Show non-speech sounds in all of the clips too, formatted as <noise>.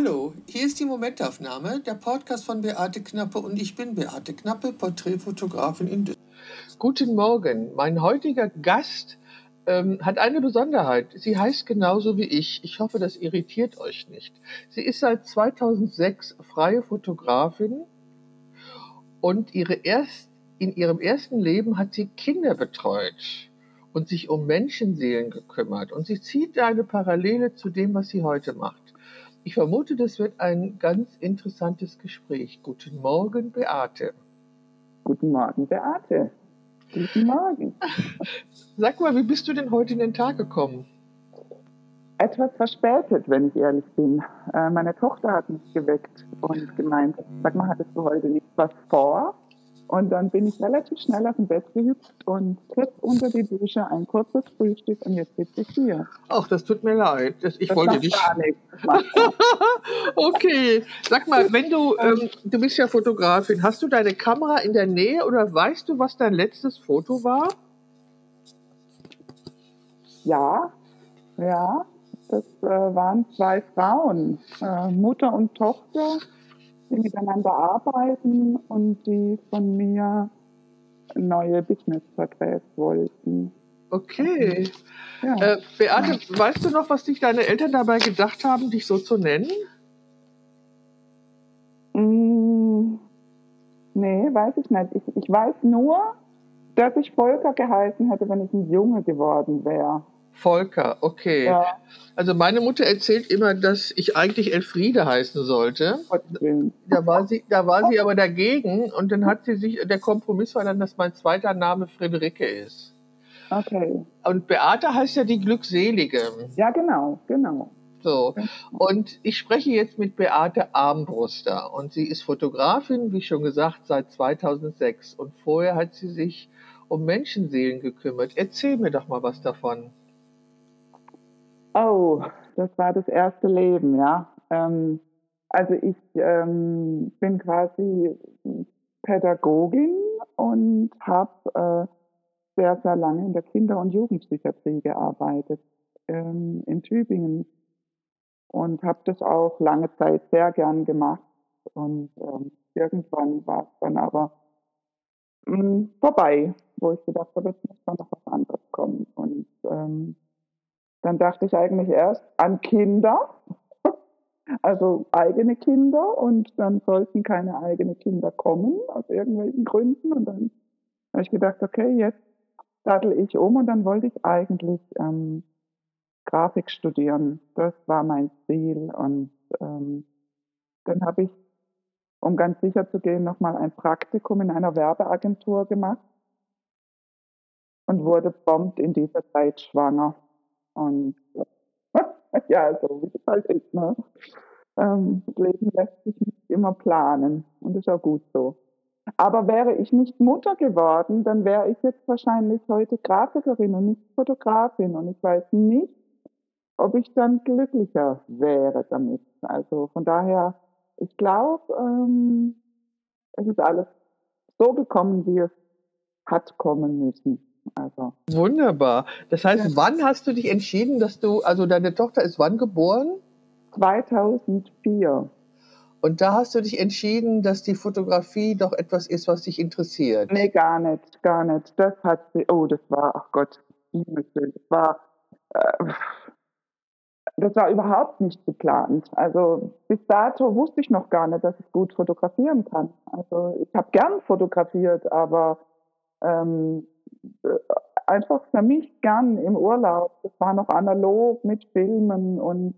Hallo, hier ist die Momentaufnahme, der Podcast von Beate Knappe und ich bin Beate Knappe, Porträtfotografin in Düsseldorf. Guten Morgen, mein heutiger Gast ähm, hat eine Besonderheit. Sie heißt genauso wie ich. Ich hoffe, das irritiert euch nicht. Sie ist seit 2006 freie Fotografin und ihre erst, in ihrem ersten Leben hat sie Kinder betreut und sich um Menschenseelen gekümmert. Und sie zieht eine Parallele zu dem, was sie heute macht. Ich vermute, das wird ein ganz interessantes Gespräch. Guten Morgen, Beate. Guten Morgen, Beate. Guten Morgen. <laughs> Sag mal, wie bist du denn heute in den Tag gekommen? Etwas verspätet, wenn ich ehrlich bin. Äh, meine Tochter hat mich geweckt und gemeint, sag mal, hattest du heute nicht was vor? Und dann bin ich relativ schnell auf dem Bett gehüpft und kurz unter die Dusche ein kurzes Frühstück und jetzt sitze ich hier. Ach, das tut mir leid. Das, ich das wollte dich. Gar nichts. <laughs> okay. Sag mal, wenn du, ähm, du bist ja Fotografin, hast du deine Kamera in der Nähe oder weißt du, was dein letztes Foto war? Ja, ja. Das äh, waren zwei Frauen, äh, Mutter und Tochter die miteinander arbeiten und die von mir neue Business-Porträts wollten. Okay. Ja. Äh, Beate, ja. weißt du noch, was dich deine Eltern dabei gedacht haben, dich so zu nennen? Mm, nee, weiß ich nicht. Ich, ich weiß nur, dass ich Volker geheißen hätte, wenn ich ein Junge geworden wäre. Volker, okay. Ja. Also meine Mutter erzählt immer, dass ich eigentlich Elfriede heißen sollte. Da war sie, da war sie aber dagegen und dann hat sie sich, der Kompromiss war dann, dass mein zweiter Name Friederike ist. Okay. Und Beate heißt ja die Glückselige. Ja, genau, genau. So. Und ich spreche jetzt mit Beate Armbruster und sie ist Fotografin, wie schon gesagt, seit 2006 und vorher hat sie sich um Menschenseelen gekümmert. Erzähl mir doch mal was davon. Oh, das war das erste Leben, ja. Ähm, also ich ähm, bin quasi Pädagogin und habe äh, sehr, sehr lange in der Kinder- und Jugendpsychiatrie gearbeitet ähm, in Tübingen und habe das auch lange Zeit sehr gern gemacht. Und ähm, irgendwann war es dann aber mh, hm, vorbei, wo ich gedacht habe, jetzt muss da noch was anderes kommen. Und ähm, dann dachte ich eigentlich erst an Kinder, also eigene Kinder und dann sollten keine eigenen Kinder kommen aus irgendwelchen Gründen und dann habe ich gedacht, okay, jetzt sattel ich um und dann wollte ich eigentlich ähm, Grafik studieren. Das war mein Ziel und ähm, dann habe ich, um ganz sicher zu gehen, nochmal ein Praktikum in einer Werbeagentur gemacht und wurde prompt in dieser Zeit schwanger. Und <laughs> ja, so wie es halt ist. Ne? Ähm, das Leben lässt sich nicht immer planen und ist auch gut so. Aber wäre ich nicht Mutter geworden, dann wäre ich jetzt wahrscheinlich heute Grafikerin und nicht Fotografin. Und ich weiß nicht, ob ich dann glücklicher wäre damit. Also von daher, ich glaube, ähm, es ist alles so gekommen, wie es hat kommen müssen. Also. Wunderbar. Das heißt, ja. wann hast du dich entschieden, dass du, also deine Tochter ist wann geboren? 2004. Und da hast du dich entschieden, dass die Fotografie doch etwas ist, was dich interessiert. Nee, gar nicht, gar nicht. Das hat sie, oh, das war, ach Gott, das war, äh, das war überhaupt nicht geplant. Also bis dato wusste ich noch gar nicht, dass ich gut fotografieren kann. Also ich habe gern fotografiert, aber ähm, äh, einfach für mich gern im Urlaub. Das war noch analog mit Filmen und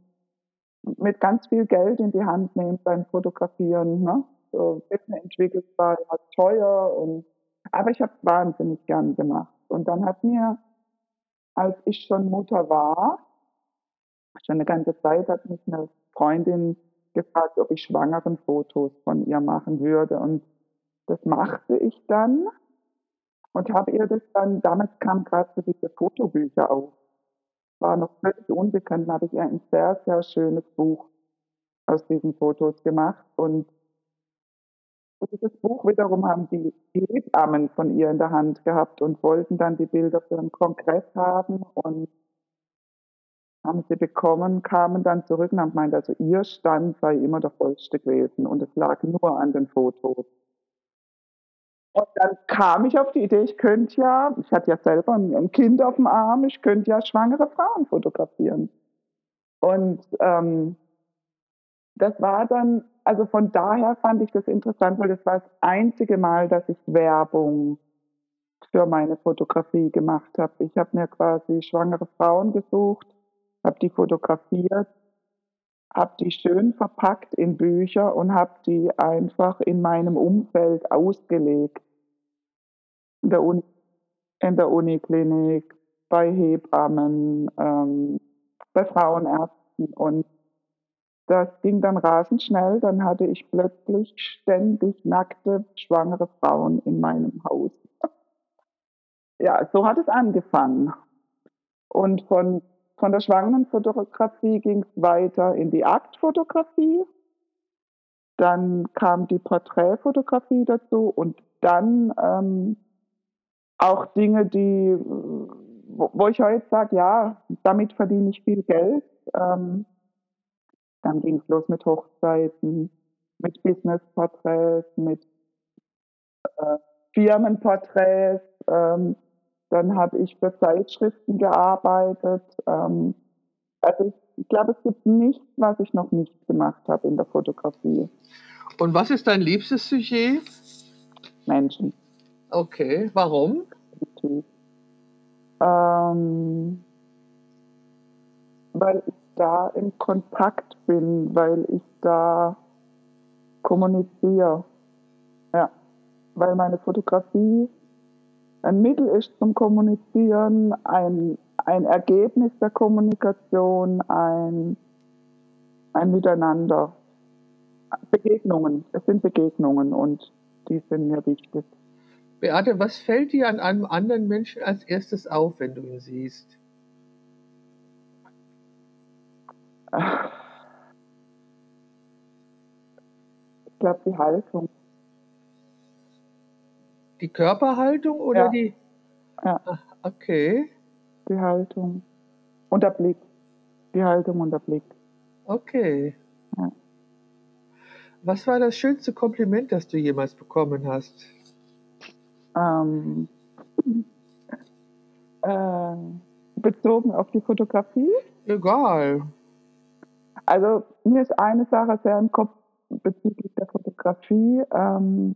mit ganz viel Geld in die Hand nehmen beim Fotografieren. Ne? So entwickelt war immer teuer und aber ich habe es wahnsinnig gern gemacht. Und dann hat mir, als ich schon Mutter war, schon eine ganze Zeit hat mich eine Freundin gefragt, ob ich schwangeren Fotos von ihr machen würde. Und das machte ich dann und habe ihr das dann, damals kam gerade so diese Fotobücher auf, war noch völlig unbekannt, habe ich ihr ein sehr, sehr schönes Buch aus diesen Fotos gemacht und dieses Buch wiederum haben die Hebammen von ihr in der Hand gehabt und wollten dann die Bilder für einen Kongress haben und haben sie bekommen, kamen dann zurück und haben gemeint, also ihr Stand sei immer der vollste gewesen und es lag nur an den Fotos. Und dann kam ich auf die Idee, ich könnte ja, ich hatte ja selber ein Kind auf dem Arm, ich könnte ja schwangere Frauen fotografieren. Und ähm, das war dann, also von daher fand ich das interessant, weil das war das einzige Mal, dass ich Werbung für meine Fotografie gemacht habe. Ich habe mir quasi schwangere Frauen gesucht, habe die fotografiert, habe die schön verpackt in Bücher und habe die einfach in meinem Umfeld ausgelegt. In der, Uni, in der Uniklinik, bei Hebammen, ähm, bei Frauenärzten und das ging dann rasend schnell. Dann hatte ich plötzlich ständig nackte, schwangere Frauen in meinem Haus. <laughs> Ja, so hat es angefangen. Und von, von der Schwangerenfotografie ging es weiter in die Aktfotografie. Dann kam die Porträtfotografie dazu und dann ähm, auch Dinge, die, wo, wo ich heute sage, ja, damit verdiene ich viel Geld. Ähm, dann ging es los mit Hochzeiten, mit Businessporträts, mit äh, Firmenporträts. Ähm, dann habe ich für Zeitschriften gearbeitet. Ähm, also ich glaube, es gibt nichts, was ich noch nicht gemacht habe in der Fotografie. Und was ist dein liebstes Sujet? Menschen. Okay, warum? Ähm, weil ich da im Kontakt bin, weil ich da kommuniziere. Ja, weil meine Fotografie ein Mittel ist zum Kommunizieren, ein, ein Ergebnis der Kommunikation, ein, ein Miteinander. Begegnungen, es sind Begegnungen und die sind mir wichtig. Beate, was fällt dir an einem anderen Menschen als erstes auf, wenn du ihn siehst? Ich glaube, die Haltung. Die Körperhaltung oder Ja. die? Ja, Ah, Okay, die Haltung. Und der Blick. Die Haltung und der Blick. okay. Ja. Was war das schönste Kompliment, das du jemals bekommen hast? Ähm, <laughs> äh, bezogen auf die Fotografie. Egal. Also mir ist eine Sache sehr im Kopf bezüglich der Fotografie. Ähm,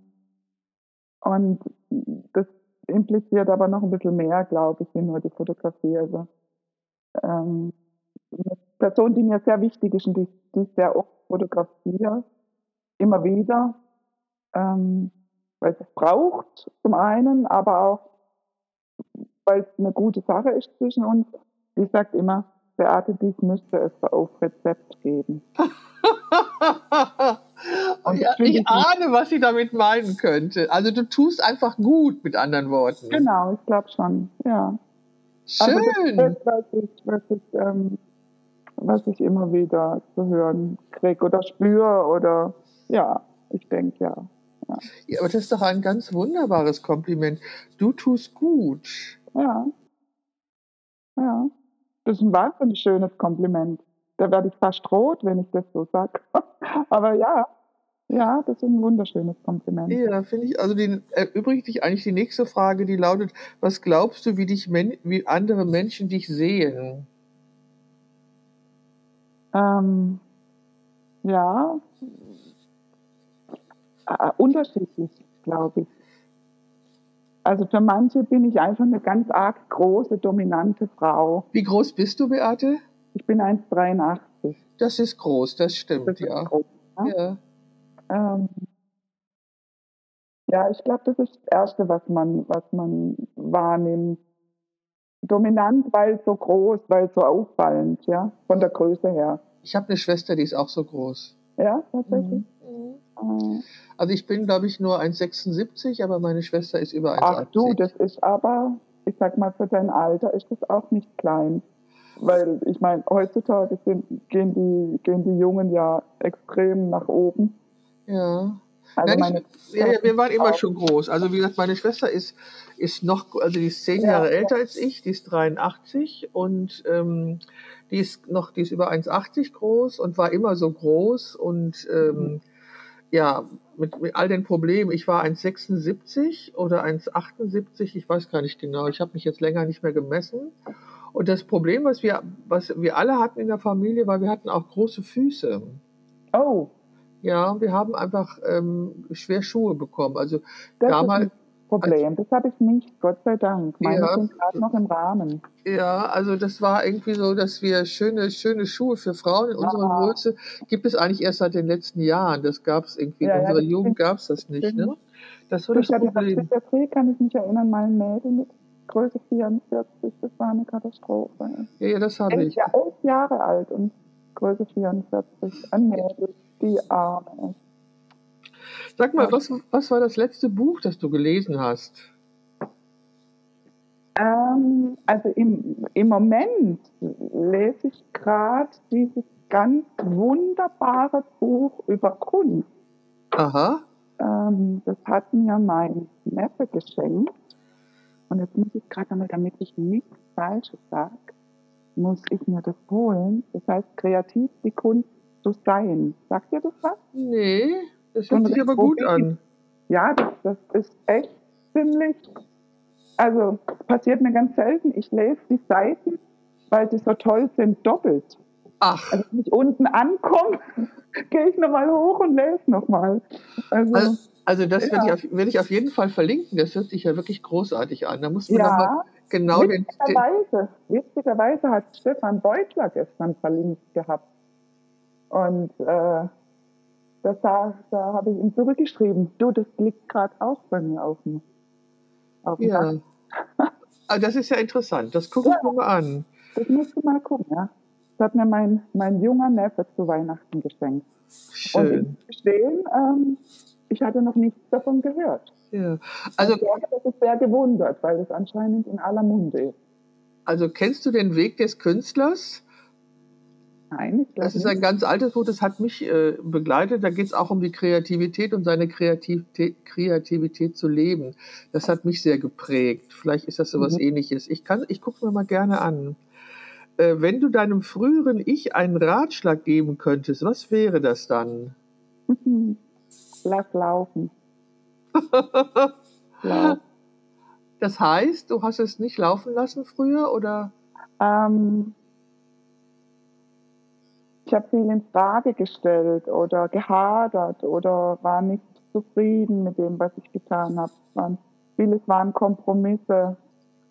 und das impliziert aber noch ein bisschen mehr, glaube ich, wie nur die Fotografie. Also ähm, eine Person, die mir sehr wichtig ist und die, die ich sehr oft fotografiere, immer wieder, ähm, weil es es braucht zum einen, aber auch, weil es eine gute Sache ist zwischen uns. Die sagt immer, Beate, dies müsste es auf Rezept geben. <laughs> Und ja, ich ahne, was sie damit meinen könnte. Also du tust einfach gut, mit anderen Worten. Genau, ich glaube schon, ja. Also Schön. das, das, was ich, was ich, ähm, was ich immer wieder zu hören kriege oder spüre oder ja, ich denke ja. Ja, aber das ist doch ein ganz wunderbares Kompliment. Du tust gut. Ja. Ja. Das ist ein wahnsinnig schönes Kompliment. Da werde ich fast rot, wenn ich das so sage. <laughs> Aber ja, ja, das ist ein wunderschönes Kompliment. Ja, finde ich. Also den erübrigt dich eigentlich die nächste Frage, die lautet: Was glaubst du, wie dich Men wie andere Menschen dich sehen? Ähm, ja, äh, unterschiedlich, glaube ich. Also für manche bin ich einfach eine ganz arg große, dominante Frau. Wie groß bist du, Beate? Ich bin 1,83. Das ist groß, das stimmt, Das ja. groß. ne? ja. Ähm, ja, ich glaube, das ist das Erste, was man, was man wahrnimmt. Dominant, weil so groß, weil so auffallend, ja, von der Größe her. Ich habe eine Schwester, die ist auch so groß. Ja, tatsächlich. Mhm. Äh, Also ich bin, glaube ich, nur 1,76, aber meine Schwester ist über 1,80. Ach du, das ist aber, ich sag mal, für dein Alter ist das auch nicht klein. Weil ich meine, heutzutage sind, gehen, die, gehen die Jungen ja extrem nach oben. Ja. Also meine ich, ja, wir waren immer schon groß. Also wie gesagt, meine Schwester ist, ist noch, also die ist zehn Ja, Jahre ja. älter als ich, die ist 83 und ähm, die ist noch, die ist über 1,80 groß und war immer so groß und ähm, ja, mit, mit all den Problemen. Ich war 1,76 oder 1,78, ich weiß gar nicht genau. Ich habe mich jetzt länger nicht mehr gemessen. Und das Problem, was wir, was wir alle hatten in der Familie, war, wir hatten auch große Füße. Oh, Ja, wir haben einfach ähm, schwer Schuhe bekommen. Also das damals, ist ein Problem. Das habe ich nicht, Gott sei Dank. Meine Ja. sind gerade noch im Rahmen. ja, also das war irgendwie so, dass wir schöne, schöne Schuhe für Frauen in unserer Ah. Größe gibt es eigentlich erst seit den letzten Jahren. Das gab es irgendwie Ja, in ja, unserer das Jugend gab es das nicht. Ne? Das war das Ich hatte in der Problem. Psychiatrie, kann ich mich erinnern, mein Mädel mit Größe 44, das war eine Katastrophe. Ja, ja, das habe Elf, ich. ja, elf Jahre alt und Größe 44, ein Mädel, die Arme. Sag mal, was, was war das letzte Buch, das du gelesen hast? Ähm, also im, im Moment lese ich gerade dieses ganz wunderbare Buch über Kunst. Aha. Ähm, das hat mir mein Neffe geschenkt. Und jetzt muss ich gerade einmal, damit ich nichts Falsches sage, muss ich mir das holen. Das heißt, kreativ die Kunst zu sein. Sagt ihr das was? Nee, das hört sich aber gut an. Ja, das, das ist echt ziemlich, also passiert mir ganz selten. Ich lese die Seiten, weil sie so toll sind, doppelt. Ach, Also wenn ich unten ankomme, <laughs> gehe ich nochmal hoch und lese nochmal. Also, Also, also das werde, ich Ja. auf, werde ich auf jeden Fall verlinken. Das hört sich ja wirklich großartig an. Da muss man ja, genau den, den witzigerweise, witzigerweise hat Stefan Beutler gestern verlinkt gehabt. Und äh, das, da, da habe ich ihm zurückgeschrieben, du, das liegt gerade auch bei mir auf dem, auf dem Ja. <laughs> Ah, das ist ja interessant. Das gucke ich mir mal an. Das musst du mal gucken, ja. Das hat mir mein, mein junger Neffe zu Weihnachten geschenkt. Und ich Schön. gestehen, ähm, ich hatte noch nichts davon gehört. Ja. Also, Und das ist sehr gewundert, weil das anscheinend in aller Munde ist. also kennst du den Weg des Künstlers? Nein, Das ist ein ganz altes Buch, das hat mich äh, begleitet. Da geht es auch um die Kreativität und seine Kreativität, Kreativität zu leben. Das hat mich sehr geprägt. Vielleicht ist das so was Mhm. ähnliches. Ich, kann, ich gucke mir mal gerne an. Äh, wenn du deinem früheren Ich einen Ratschlag geben könntest, was wäre das dann? <laughs> Lass laufen. <laughs> Lauf. Das heißt, du hast es nicht laufen lassen früher oder? Ähm, habe viel in Frage gestellt oder gehadert oder war nicht zufrieden mit dem, was ich getan habe. Vieles waren Kompromisse,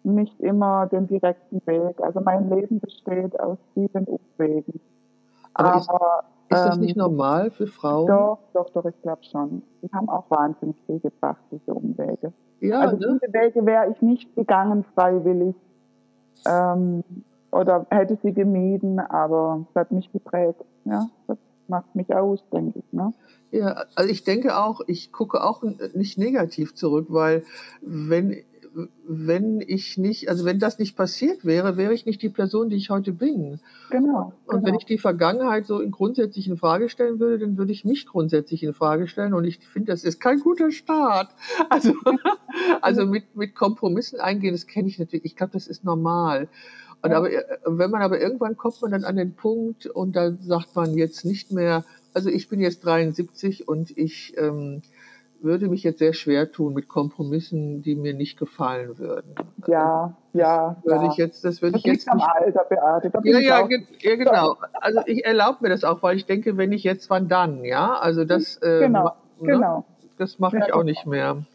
nicht immer den direkten Weg. Also mein Leben besteht aus vielen Umwegen. Aber ist- Aber Ist das ähm, nicht normal für Frauen? Doch, doch, doch, ich glaube schon. Die haben auch wahnsinnig viel gebracht, diese Umwege. Ja, also ne? diese Wege wäre ich nicht gegangen freiwillig ähm, oder hätte sie gemieden, aber es hat mich geprägt. Ja, das macht mich aus, denke ich. Ne? Ja, also ich denke auch, ich gucke auch nicht negativ zurück, weil wenn, wenn ich nicht, also wenn das nicht passiert wäre, wäre ich nicht die Person, die ich heute bin. Genau. Und genau. wenn ich die Vergangenheit so in grundsätzlich in Frage stellen würde, dann würde ich mich grundsätzlich in Frage stellen. Und ich finde, das ist kein guter Start. <laughs> Also, also mit, mit Kompromissen eingehen, das kenne ich natürlich. Ich glaube, das ist normal. Und aber äh, wenn man aber irgendwann kommt man dann an den Punkt und da sagt man jetzt nicht mehr, also ich bin jetzt 73 und ich ähm, würde mich jetzt sehr schwer tun mit Kompromissen, die mir nicht gefallen würden. ja, ja, Würde ja. ich jetzt, das würde das ich jetzt liegt am nicht Alter, Beate. Da ja, ich ja, ge ja, genau. Also ich erlaube mir das auch, weil ich denke, wenn nicht jetzt, wann dann, ja? Also das, äh, Genau, ne? genau. das mache Ja, ich auch nicht mehr.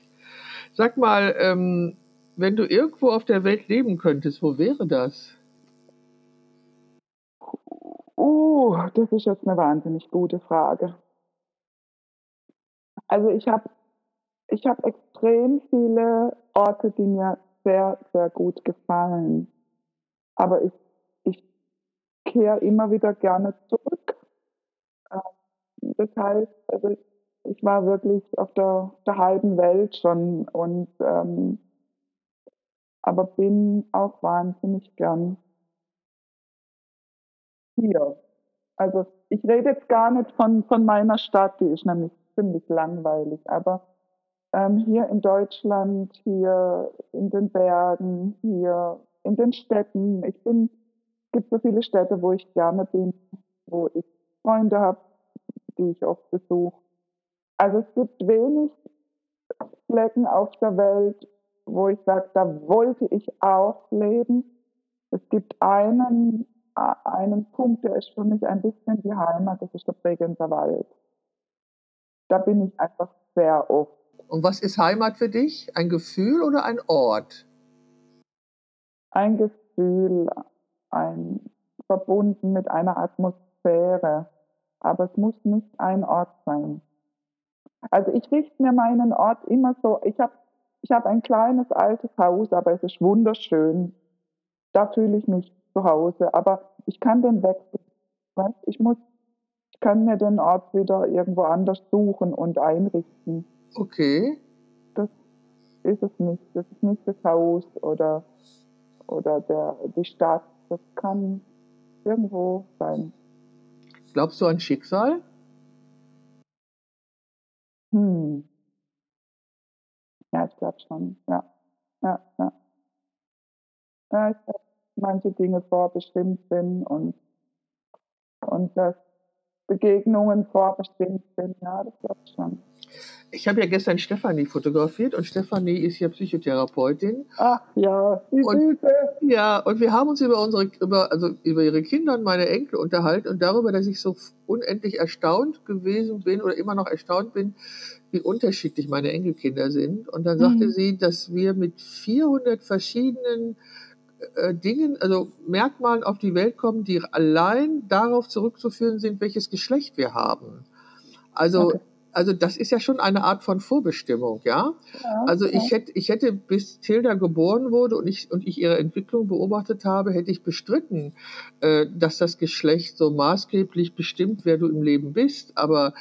Sag mal, ähm, wenn du irgendwo auf der Welt leben könntest, wo wäre das? Uh, das ist jetzt eine wahnsinnig gute Frage. Also ich habe ich hab extrem viele Orte, die mir sehr, sehr gut gefallen. Aber ich, ich kehre immer wieder gerne zurück. Ähm, Das heißt, also ich, ich war wirklich auf der, der halben Welt schon und ähm, aber bin auch wahnsinnig gern hier. Also ich rede jetzt gar nicht von, von meiner Stadt, die ist nämlich ziemlich langweilig. Aber ähm, hier in Deutschland, hier in den Bergen, hier in den Städten, ich bin, es gibt so viele Städte, wo ich gerne bin, wo ich Freunde habe, die ich oft besuche. Also es gibt wenig Flecken auf der Welt, wo ich sage, da wollte ich auch leben. Es gibt einen, einen Punkt, der ist für mich ein bisschen die Heimat, das ist der Bregenzer Wald. Da bin ich einfach sehr oft. Und was ist Heimat für dich? Ein Gefühl oder ein Ort? Ein Gefühl, ein verbunden mit einer Atmosphäre. Aber es muss nicht ein Ort sein. Also ich richte mir meinen Ort immer so, ich habe ich hab ein kleines altes Haus, aber es ist wunderschön. Da fühle ich mich zu Hause, aber ich kann den wechseln. Ich muss, ich kann mir den Ort wieder irgendwo anders suchen und einrichten. Okay. Das ist es nicht. Das ist nicht das Haus oder, oder der, die Stadt. Das kann irgendwo sein. Glaubst du an Schicksal? Hm. Ja, ich glaube schon. Ja. Ja, ja. Ja, ich glaube, manche Dinge vorbestimmt sind und, und dass Begegnungen vorbestimmt sind. Ja, das glaube ich schon. Ich habe ja gestern Stefanie fotografiert und Stefanie ist ja Psychotherapeutin. Ach ja, die und, Ja, und wir haben uns über unsere, über, also über ihre Kinder und meine Enkel unterhalten und darüber, dass ich so unendlich erstaunt gewesen bin oder immer noch erstaunt bin, wie unterschiedlich meine Enkelkinder sind. Und dann sagte mhm. sie, dass wir mit 400 verschiedenen äh, Dingen, also Merkmalen auf die Welt kommen, die allein darauf zurückzuführen sind, welches Geschlecht wir haben. Also okay also das ist ja schon eine Art von Vorbestimmung, ja. ja also ich hätte, ich hätte, bis Tilda geboren wurde und ich, und ich ihre Entwicklung beobachtet habe, hätte ich bestritten, äh, dass das Geschlecht so maßgeblich bestimmt, wer du im Leben bist. Aber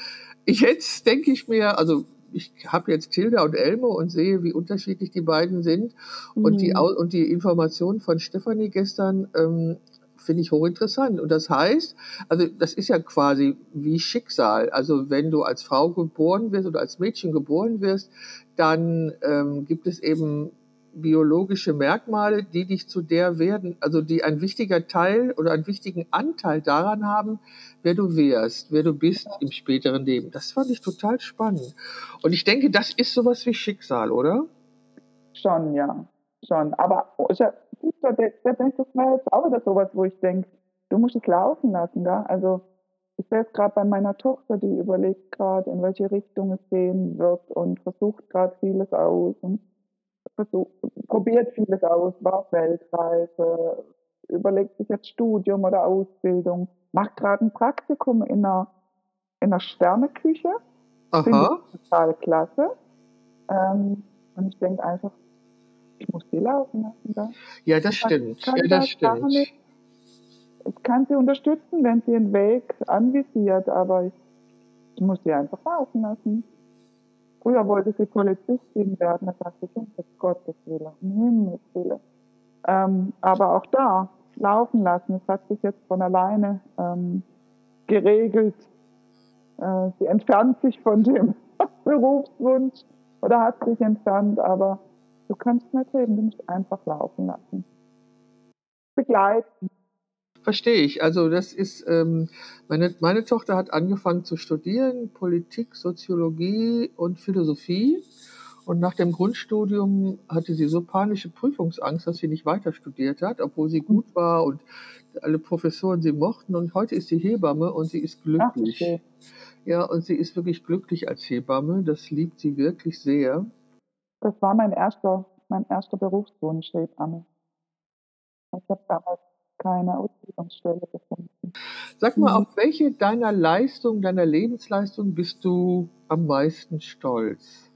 jetzt denke ich mir, also ich habe jetzt Tilda und Elmo und sehe, wie unterschiedlich die beiden sind. Mhm. Und, die, mhm. und die Information von Stefanie gestern ähm, finde ich hochinteressant. Und das heißt, also das ist ja quasi wie Schicksal. Also wenn du als Frau geboren wirst oder als Mädchen geboren wirst, dann ähm, gibt es eben biologische Merkmale, die dich zu der werden, also die ein wichtiger Teil oder einen wichtigen Anteil daran haben, wer du wärst, wer du bist im späteren Leben. Das fand ich total spannend. Und ich denke, das ist sowas wie Schicksal, oder? Schon, ja. Schon. Aber der, der denkt, das wäre jetzt auch wieder sowas, wo ich denke, du musst es laufen lassen, da. Also ich sehe es gerade bei meiner Tochter, die überlegt gerade, in welche Richtung es gehen wird und versucht gerade vieles aus und versucht, probiert vieles aus, war Weltreise, überlegt sich jetzt Studium oder Ausbildung, macht gerade ein Praktikum in einer, in einer Sterneküche. Aha. Finde ich total klasse. Ähm, und ich denke einfach, ich muss sie laufen lassen. Da. Ja, das stimmt. Ja, das stimmt. Ich kann sie unterstützen, wenn sie einen Weg anvisiert, aber ich, ich muss sie einfach laufen lassen. Früher wollte sie Polizistin werden, da sagte ich, um Gottes Willen, um Himmels Willen. Ähm, aber auch da, laufen lassen, es hat sich jetzt von alleine ähm, geregelt. Äh, sie entfernt sich von dem <laughs> Berufswunsch oder hat sich entfernt, aber Du kannst nicht reden, du musst einfach laufen lassen. Begleiten. Verstehe ich. Also das ist, ähm, meine, meine Tochter hat angefangen zu studieren, Politik, Soziologie und Philosophie. Und nach dem Grundstudium hatte sie so panische Prüfungsangst, dass sie nicht weiter studiert hat, obwohl sie gut war und alle Professoren sie mochten. Und heute ist sie Hebamme und sie ist glücklich. Ach, okay. Ja, und sie ist wirklich glücklich als Hebamme. Das liebt sie wirklich sehr. Das war mein erster, mein erster Berufswunsch, Hebamme. Ich habe damals keine Ausbildungsstelle gefunden. Sag mal, mhm. auf welche deiner Leistung, deiner Lebensleistung bist du am meisten stolz? Mm.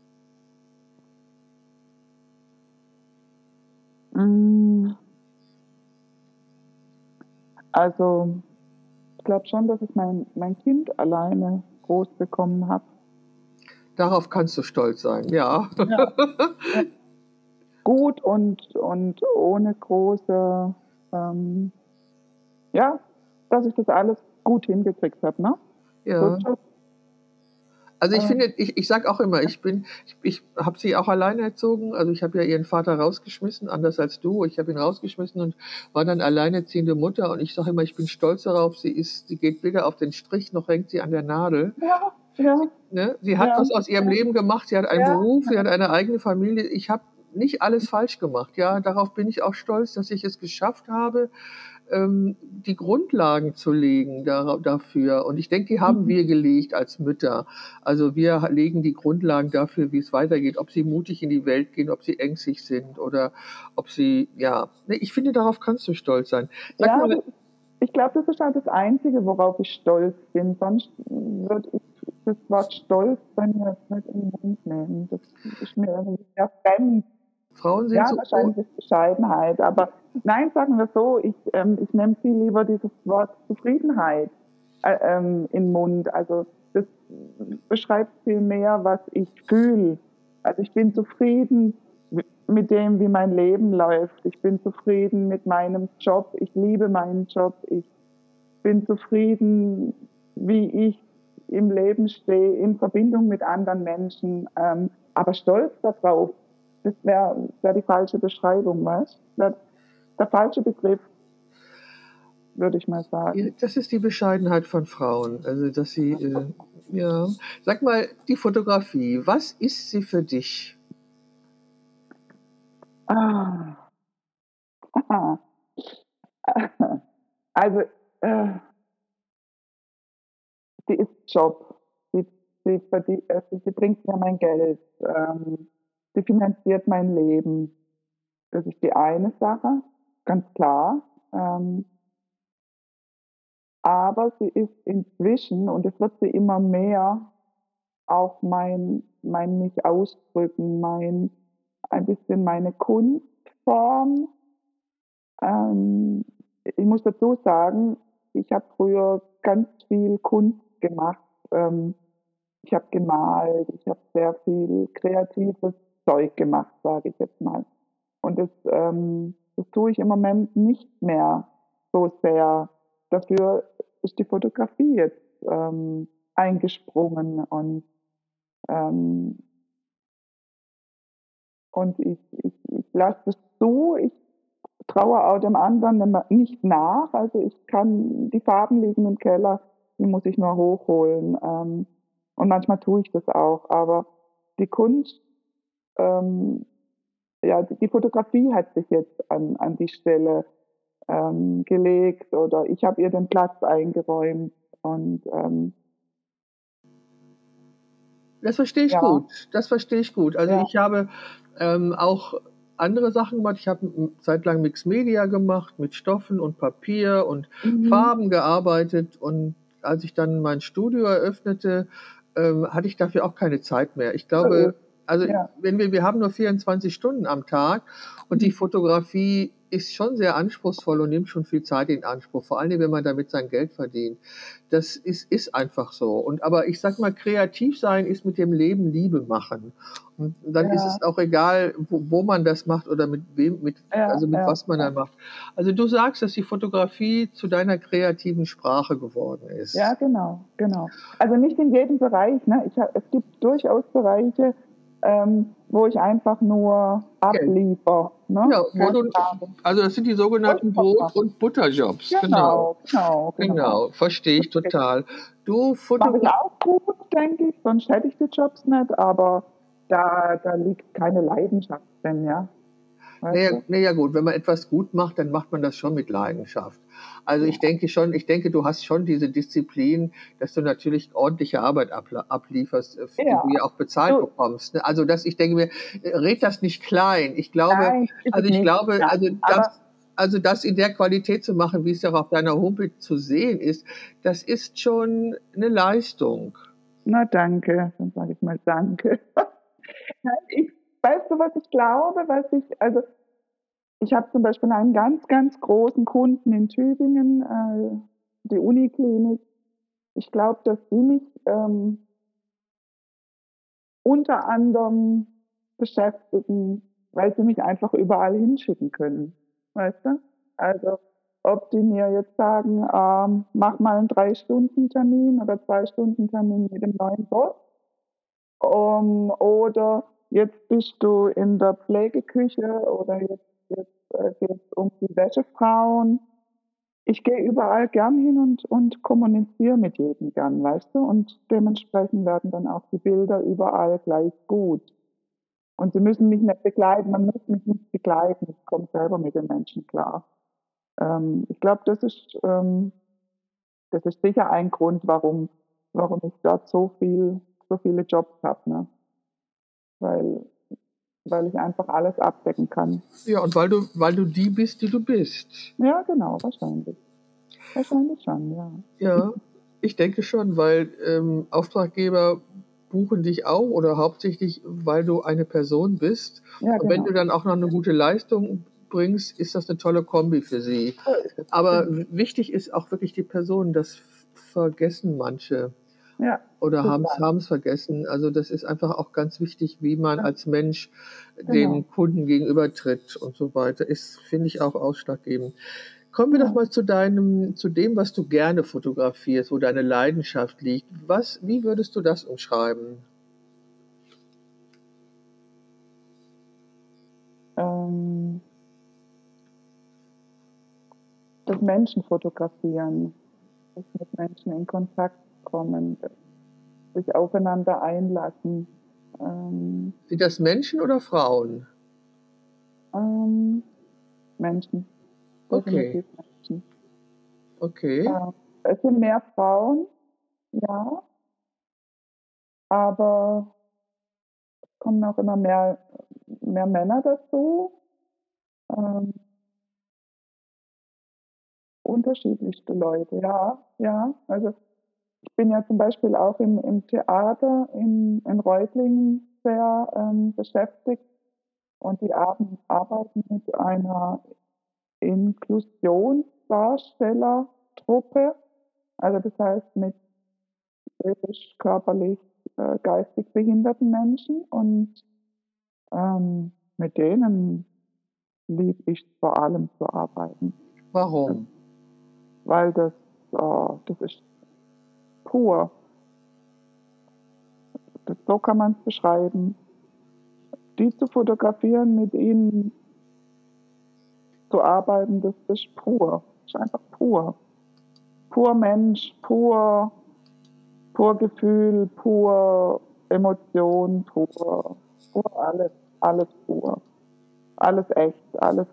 Also, ich glaube schon, dass ich mein, mein Kind alleine groß bekommen habe. Darauf kannst du stolz sein, ja. ja. <laughs> Gut und, und ohne große, ähm, ja, dass ich das alles gut hingekriegt habe, ne? Ja. Also ich finde, ich, ich sage auch immer, ich bin, ich, ich habe sie auch alleine erzogen. Also ich habe ja ihren Vater rausgeschmissen, anders als du. Ich habe ihn rausgeschmissen und war dann alleinerziehende Mutter. Und ich sage immer, ich bin stolz darauf. Sie ist, sie geht weder auf den Strich noch hängt sie an der Nadel. Ja, ja. Ne? Sie hat Ja. was aus ihrem Leben gemacht. Sie hat einen. Beruf, sie hat eine eigene Familie. Ich habe nicht alles falsch gemacht. Ja, darauf bin ich auch stolz, dass ich es geschafft habe, ähm, die Grundlagen zu legen da, dafür. Und ich denke, die haben Mhm. wir gelegt als Mütter. Also wir legen die Grundlagen dafür, wie es weitergeht, ob sie mutig in die Welt gehen, ob sie ängstlich sind oder ob sie, ja, ich finde, darauf kannst du stolz sein. Sag Ja, mal, ich glaube, das ist halt das Einzige, worauf ich stolz bin. Sonst würde ich das Wort stolz bei mir nicht in den Mund nehmen. Das ist mir irgendwie sehr fremd. Frauen sind Ja, so, wahrscheinlich ist Bescheidenheit. Aber nein, sagen wir so, ich, ähm, ich nehme viel lieber dieses Wort Zufriedenheit äh, ähm, in den Mund. Also das beschreibt viel mehr, was ich fühle. Also ich bin zufrieden mit dem, wie mein Leben läuft. Ich bin zufrieden mit meinem Job. Ich liebe meinen Job. Ich bin zufrieden, wie ich im Leben stehe, in Verbindung mit anderen Menschen. Ähm, aber stolz darauf, das wäre wär die falsche Beschreibung, weißt du? Der falsche Begriff, würde ich mal sagen. Das ist die Bescheidenheit von Frauen. Also, dass sie, äh, ja. Sag mal, die Fotografie, was ist sie für dich? Ah. Aha. <laughs> Also, äh, sie ist Job. Sie, sie, verdient, also sie bringt mir mein Geld. Ähm, sie finanziert mein Leben. Das ist die eine Sache, ganz klar. Ähm, aber sie ist inzwischen, und es wird sie immer mehr, auch mein, mein mich ausdrücken, mein, ein bisschen meine Kunstform. Ähm, ich muss dazu sagen, ich habe früher ganz viel Kunst gemacht. Ähm, ich habe gemalt, ich habe sehr viel kreatives Zeug gemacht, sage ich jetzt mal. Und das, ähm, das tue ich im Moment nicht mehr so sehr. Dafür ist die Fotografie jetzt ähm, eingesprungen und ähm, und ich, ich, ich lasse es zu, ich traue auch dem anderen nicht nach. Also ich kann, die Farben liegen im Keller, die muss ich nur hochholen. Ähm, und manchmal tue ich das auch. Aber die Kunst, ähm, ja, die, Fotografie hat sich jetzt an, an die Stelle ähm, gelegt oder ich habe ihr den Platz eingeräumt. Und ähm, Das verstehe ich Ja. gut. Das verstehe ich gut. Also Ja. ich habe ähm, auch andere Sachen gemacht. Ich habe eine Zeit lang Mixed Media gemacht mit Stoffen und Papier und mhm. Farben gearbeitet. Und als ich dann mein Studio eröffnete, ähm, hatte ich dafür auch keine Zeit mehr. Ich glaube, also Ja. wenn wir, wir haben nur 24 Stunden am Tag und die Mhm. Fotografie ist schon sehr anspruchsvoll und nimmt schon viel Zeit in Anspruch, vor allem wenn man damit sein Geld verdient. Das ist, ist einfach so. Und aber ich sag mal, kreativ sein ist mit dem Leben Liebe machen. Und dann Ja. ist es auch egal, wo, wo man das macht oder mit wem, mit, Ja, also mit ja, was man da macht. Also du sagst, dass die Fotografie zu deiner kreativen Sprache geworden ist. Ja, genau, genau. Also nicht in jedem Bereich. Ne? Ich, es gibt durchaus Bereiche, ähm, wo ich einfach nur abliefer. Ne? Ja, sage, Also das sind die sogenannten Brot- und Butterjobs. Genau, genau, genau. Genau, verstehe ich total. Du Mache ich Fotograf auch gut, denke ich, sonst hätte ich die Jobs nicht, aber da, da liegt keine Leidenschaft drin, ja. Naja, du? naja gut, wenn man etwas gut macht, dann macht man das schon mit Leidenschaft. Also ich denke schon, ich denke, du hast schon diese Disziplin, dass du natürlich ordentliche Arbeit ablieferst, äh, für Ja. die du ja auch bezahlt Du- bekommst. ne? Also das, ich denke mir, red das nicht klein. Ich glaube, Nein, also ich nicht. glaube, Ja, also das, also das in der Qualität zu machen, wie es ja auf deiner Homepage zu sehen ist, das ist schon eine Leistung. Na danke, dann sage ich mal danke. <laughs> Ich, weißt du, was ich glaube, was ich, also ich habe zum Beispiel einen ganz, ganz großen Kunden in Tübingen, äh, die Uniklinik. Ich glaube, dass die mich ähm, unter anderem beschäftigen, weil sie mich einfach überall hinschicken können. Weißt du? Also ob die mir jetzt sagen, ähm, mach mal einen Drei-Stunden-Termin oder Zwei-Stunden-Termin mit dem neuen Boss Um, oder jetzt bist du in der Pflegeküche oder jetzt, jetzt äh, geht um die Wäschefrauen. Ich gehe überall gern hin und, und kommuniziere mit jedem gern, weißt du? Und dementsprechend werden dann auch die Bilder überall gleich gut. Und sie müssen mich nicht begleiten, man muss mich nicht begleiten, ich komme selber mit den Menschen klar. Ähm, ich glaube, das ist, ähm, das ist sicher ein Grund, warum, warum ich dort so viel, so viele Jobs habe, ne? Weil, weil ich einfach alles abdecken kann. Ja, und weil du, weil du die bist, die du bist. Ja, genau, wahrscheinlich. Wahrscheinlich schon, ja. Ja, ich denke schon, weil ähm, Auftraggeber buchen dich auch oder hauptsächlich, weil du eine Person bist. Ja, Und wenn genau. du dann auch noch eine gute Leistung bringst, ist das eine tolle Kombi für sie. Aber wichtig ist auch wirklich die Person. Das vergessen manche Ja, oder haben es vergessen. Also das ist einfach auch ganz wichtig, wie man als Mensch Genau. dem Kunden gegenübertritt und so weiter. Ist, finde ich, auch ausschlaggebend. Kommen wir doch mal zu deinem, zu dem, was du gerne fotografierst, wo deine Leidenschaft liegt. Was, wie würdest du das umschreiben? Ähm, das Menschen fotografieren, das mit Menschen in Kontakt kommen, sich aufeinander einlassen. Ähm, Sind das Menschen oder Frauen? ähm, Menschen, Okay, Menschen. okay. Ähm, es sind mehr Frauen, ja, aber es kommen auch immer mehr, mehr Männer dazu. Ähm, unterschiedlichste Leute, ja, ja. Also bin ja zum Beispiel auch im, im Theater in, in Reutlingen sehr ähm, beschäftigt. Und die Abend arbeiten mit einer Inklusionsdarstellertruppe, also das heißt mit seelisch, körperlich, äh, geistig behinderten Menschen. Und ähm, mit denen lieb ich vor allem zu arbeiten, Warum? weil das, äh, das ist pur. Das, so kann man es beschreiben. Die zu fotografieren, mit ihnen zu arbeiten, das ist pur. Das ist einfach pur. Pur Mensch, pur, pur Gefühl, pur Emotion, pur, pur alles, alles pur. Alles echt, alles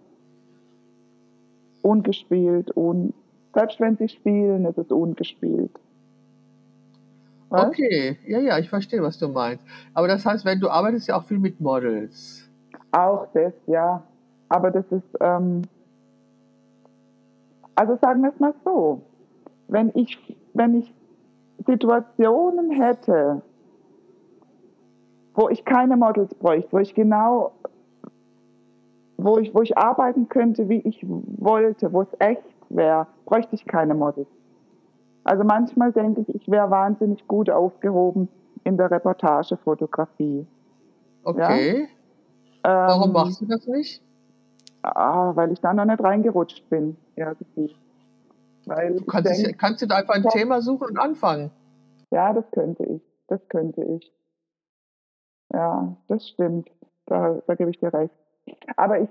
ungespielt. Un Selbst wenn sie spielen, ist es ungespielt. Was? Okay, ja, ja, ich verstehe, was du meinst. Aber das heißt, wenn du arbeitest ja auch viel mit Models. Auch das, ja. Aber das ist, ähm, also sagen wir es mal so, wenn ich, wenn ich Situationen hätte, wo ich keine Models bräuchte, wo ich genau, wo ich, wo ich arbeiten könnte, wie ich wollte, wo es echt wäre, bräuchte ich keine Models. Also manchmal denke ich, ich wäre wahnsinnig gut aufgehoben in der Reportagefotografie. Ja? Okay. Warum Ähm, machst du das nicht? Ah, weil ich da noch nicht reingerutscht bin, irgendwie. Weil Du kannst, es, denke, kannst du da einfach ein ja, Thema suchen und anfangen. ja, das könnte ich. Das könnte ich. Ja, das stimmt. Da, da gebe ich dir recht. Aber ich,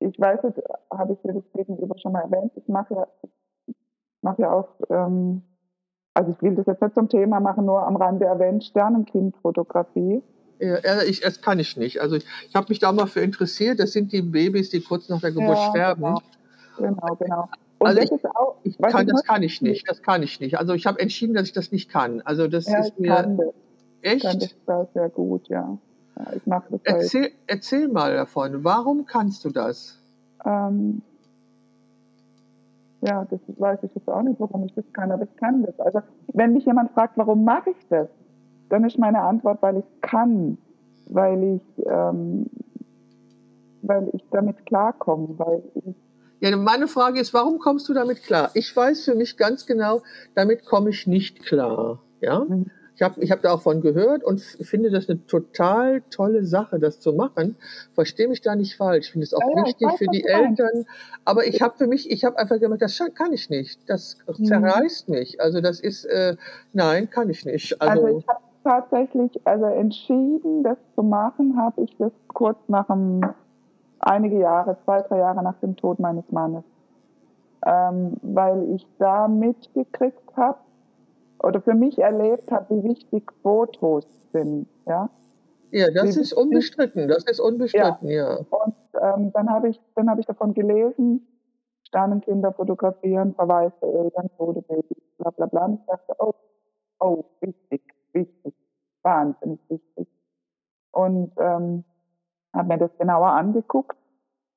ich weiß nicht, habe ich dir das gegenüber schon mal erwähnt, ich mache ja, mache ja auch, ähm, also ich will das jetzt nicht zum Thema machen, nur am Rande erwähnt, Sternenkindfotografie. Ja, ja, ich, das kann ich nicht. Also ich, ich habe mich da mal für interessiert. Das sind die Babys, die kurz nach der Geburt Ja, sterben. genau, genau, genau. Und Also das ich, ist auch, ich kann, ich das kann ich nicht. Das kann ich nicht. Also ich habe entschieden, dass ich das nicht kann. Also das Ja, ist mir kann das. Ich kann das echt. da sehr gut, ja. ja ich mache das seit, Erzähl, erzähl mal davon. Warum kannst du das? ähm, ja, das weiß ich jetzt auch nicht, warum ich das kann, aber ich kann das. Also, wenn mich jemand fragt, warum mache ich das, dann ist meine Antwort, weil ich kann, weil ich, ähm, weil ich damit klarkomme, weil ich, Ja, meine Frage ist, warum kommst du damit klar? Ich weiß für mich ganz genau, damit komme ich nicht klar. Ja? Mhm. Ich habe ich hab da auch von gehört und finde das eine total tolle Sache, das zu machen. Verstehe mich da nicht falsch. Ich finde es auch ja, ja, ich wichtig weiß, für die. Eltern. Aber ich habe für mich, ich habe einfach gemerkt, das kann ich nicht. Das Mhm. zerreißt mich. Also das ist, äh, nein, kann ich nicht. Also Also, ich habe tatsächlich, also entschieden, das zu machen, habe ich das kurz nach einem, einige Jahre, zwei, drei Jahre nach dem Tod meines Mannes. Ähm, weil ich da mitgekriegt habe oder für mich erlebt habe, wie wichtig Fotos sind. Ja, ja das wie ist unbestritten, das ist unbestritten, ja. ja. Und ähm, dann habe ich, dann habe ich davon gelesen, Sternenkinder fotografieren, verwaiste Eltern, tote Babys, bla bla bla. Und ich dachte, oh, oh, wichtig, wichtig, wahnsinnig wichtig. Und ähm, habe mir das genauer angeguckt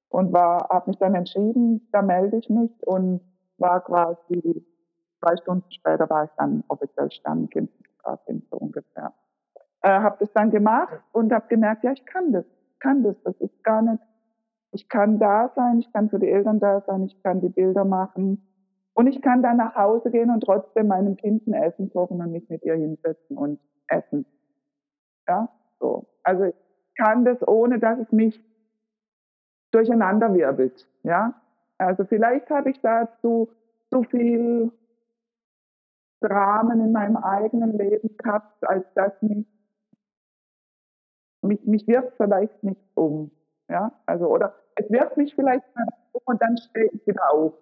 und war, habe mich dann entschieden, da melde ich mich und war quasi zwei Stunden später war ich dann offiziell Sternenkindsfotografin so ungefähr. Äh, habe das dann gemacht und habe gemerkt, ja, ich kann das, kann das. Das ist gar nicht, ich kann da sein, ich kann für die Eltern da sein, ich kann die Bilder machen und ich kann dann nach Hause gehen und trotzdem meinem Kind ein Essen kochen und mich mit ihr hinsetzen und essen. Ja, so. Also ich kann das, ohne dass es mich durcheinander wirbelt. Ja, also vielleicht habe ich dazu zu viel Dramen in meinem eigenen Leben gehabt, als dass mich, mich, mich wirft vielleicht nicht um. Ja, also, oder es wirft mich vielleicht um und dann stehe ich wieder auf.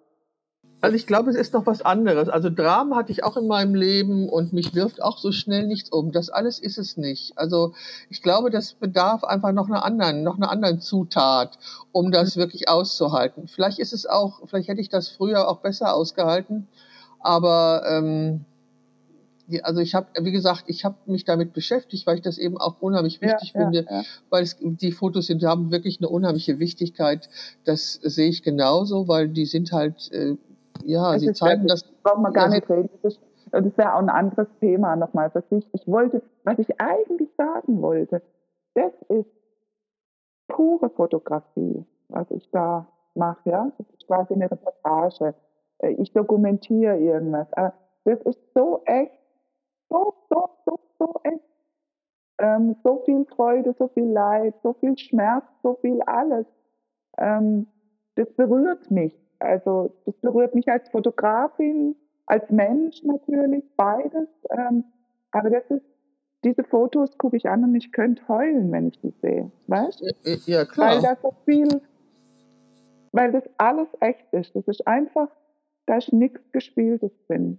Also ich glaube, es ist noch was anderes. Also Dramen hatte ich auch in meinem Leben und mich wirft auch so schnell nichts um. Das alles ist es nicht. Also ich glaube, das bedarf einfach noch einer anderen, noch einer anderen Zutat, um das wirklich auszuhalten. Vielleicht ist es auch, vielleicht hätte ich das früher auch besser ausgehalten, aber ähm, also ich habe, wie gesagt, ich habe mich damit beschäftigt, weil ich das eben auch unheimlich wichtig ja, finde, ja, ja. weil es, die Fotos sind, haben wirklich eine unheimliche Wichtigkeit. Das sehe ich genauso, weil die sind halt äh, ja, das sie zeigen das. Braucht man gar nicht reden. Das, das wäre auch ein anderes Thema nochmal für sich. Ich wollte, was ich eigentlich sagen wollte, das ist pure Fotografie, was ich da mache. Ja? Das ist quasi eine Reportage. Äh, ich dokumentiere irgendwas. Aber das ist so echt, so, so, so, so echt. Ähm, so viel Freude, so viel Leid, so viel Schmerz, so viel alles. Ähm, das berührt mich. Also das berührt mich als Fotografin, als Mensch natürlich, beides. Ähm, aber das ist, diese Fotos gucke ich an und ich könnte heulen, wenn ich die sehe. Weißt? Ja, klar. Weil da so viel, weil das alles echt ist. Das ist einfach, da ist nichts Gespieltes drin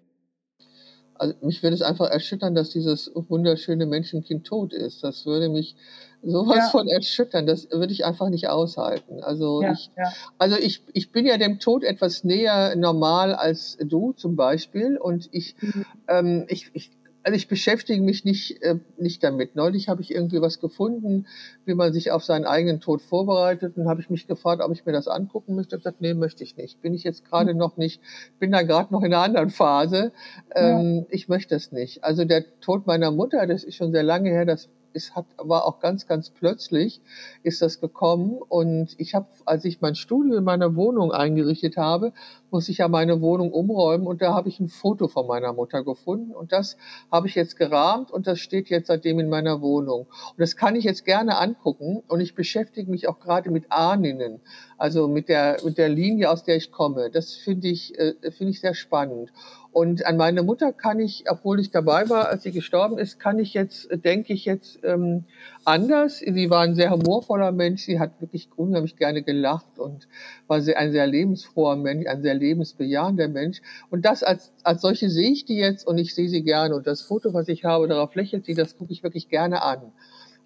also mich würde es einfach erschüttern, dass dieses wunderschöne Menschenkind tot ist. Das würde mich sowas ja. von erschüttern. Das würde ich einfach nicht aushalten. Also ja, ich, ja. also ich, ich bin ja dem Tod etwas näher normal als du zum Beispiel. Und ich, mhm. ähm, ich, ich also ich beschäftige mich nicht, äh, nicht damit. Neulich habe ich irgendwie was gefunden, wie man sich auf seinen eigenen Tod vorbereitet und habe ich mich gefragt, ob ich mir das angucken möchte. Ich habe gesagt, nee, möchte ich nicht. Bin ich jetzt gerade mhm. noch nicht, bin da gerade noch in einer anderen Phase. Ähm, ja. Ich möchte es nicht. Also der Tod meiner Mutter, das ist schon sehr lange her, das es hat, war auch ganz, ganz plötzlich ist das gekommen. Und ich habe, als ich mein Studio in meiner Wohnung eingerichtet habe, muss ich ja meine Wohnung umräumen und da habe ich ein Foto von meiner Mutter gefunden und das habe ich jetzt gerahmt und das steht jetzt seitdem in meiner Wohnung. Und das kann ich jetzt gerne angucken und ich beschäftige mich auch gerade mit Ahnen, also mit der, mit der Linie, aus der ich komme. Das finde ich, äh, finde ich sehr spannend. Und an meine Mutter kann ich, obwohl ich dabei war, als sie gestorben ist, kann ich jetzt, denke ich jetzt ähm, anders. Sie war ein sehr humorvoller Mensch. Sie hat wirklich unheimlich gerne gelacht und war sehr, ein sehr lebensfroher Mensch, ein sehr lebensbejahender Mensch. Und das als, als solche sehe ich die jetzt und ich sehe sie gerne. Und das Foto, was ich habe, darauf lächelt sie, das gucke ich wirklich gerne an.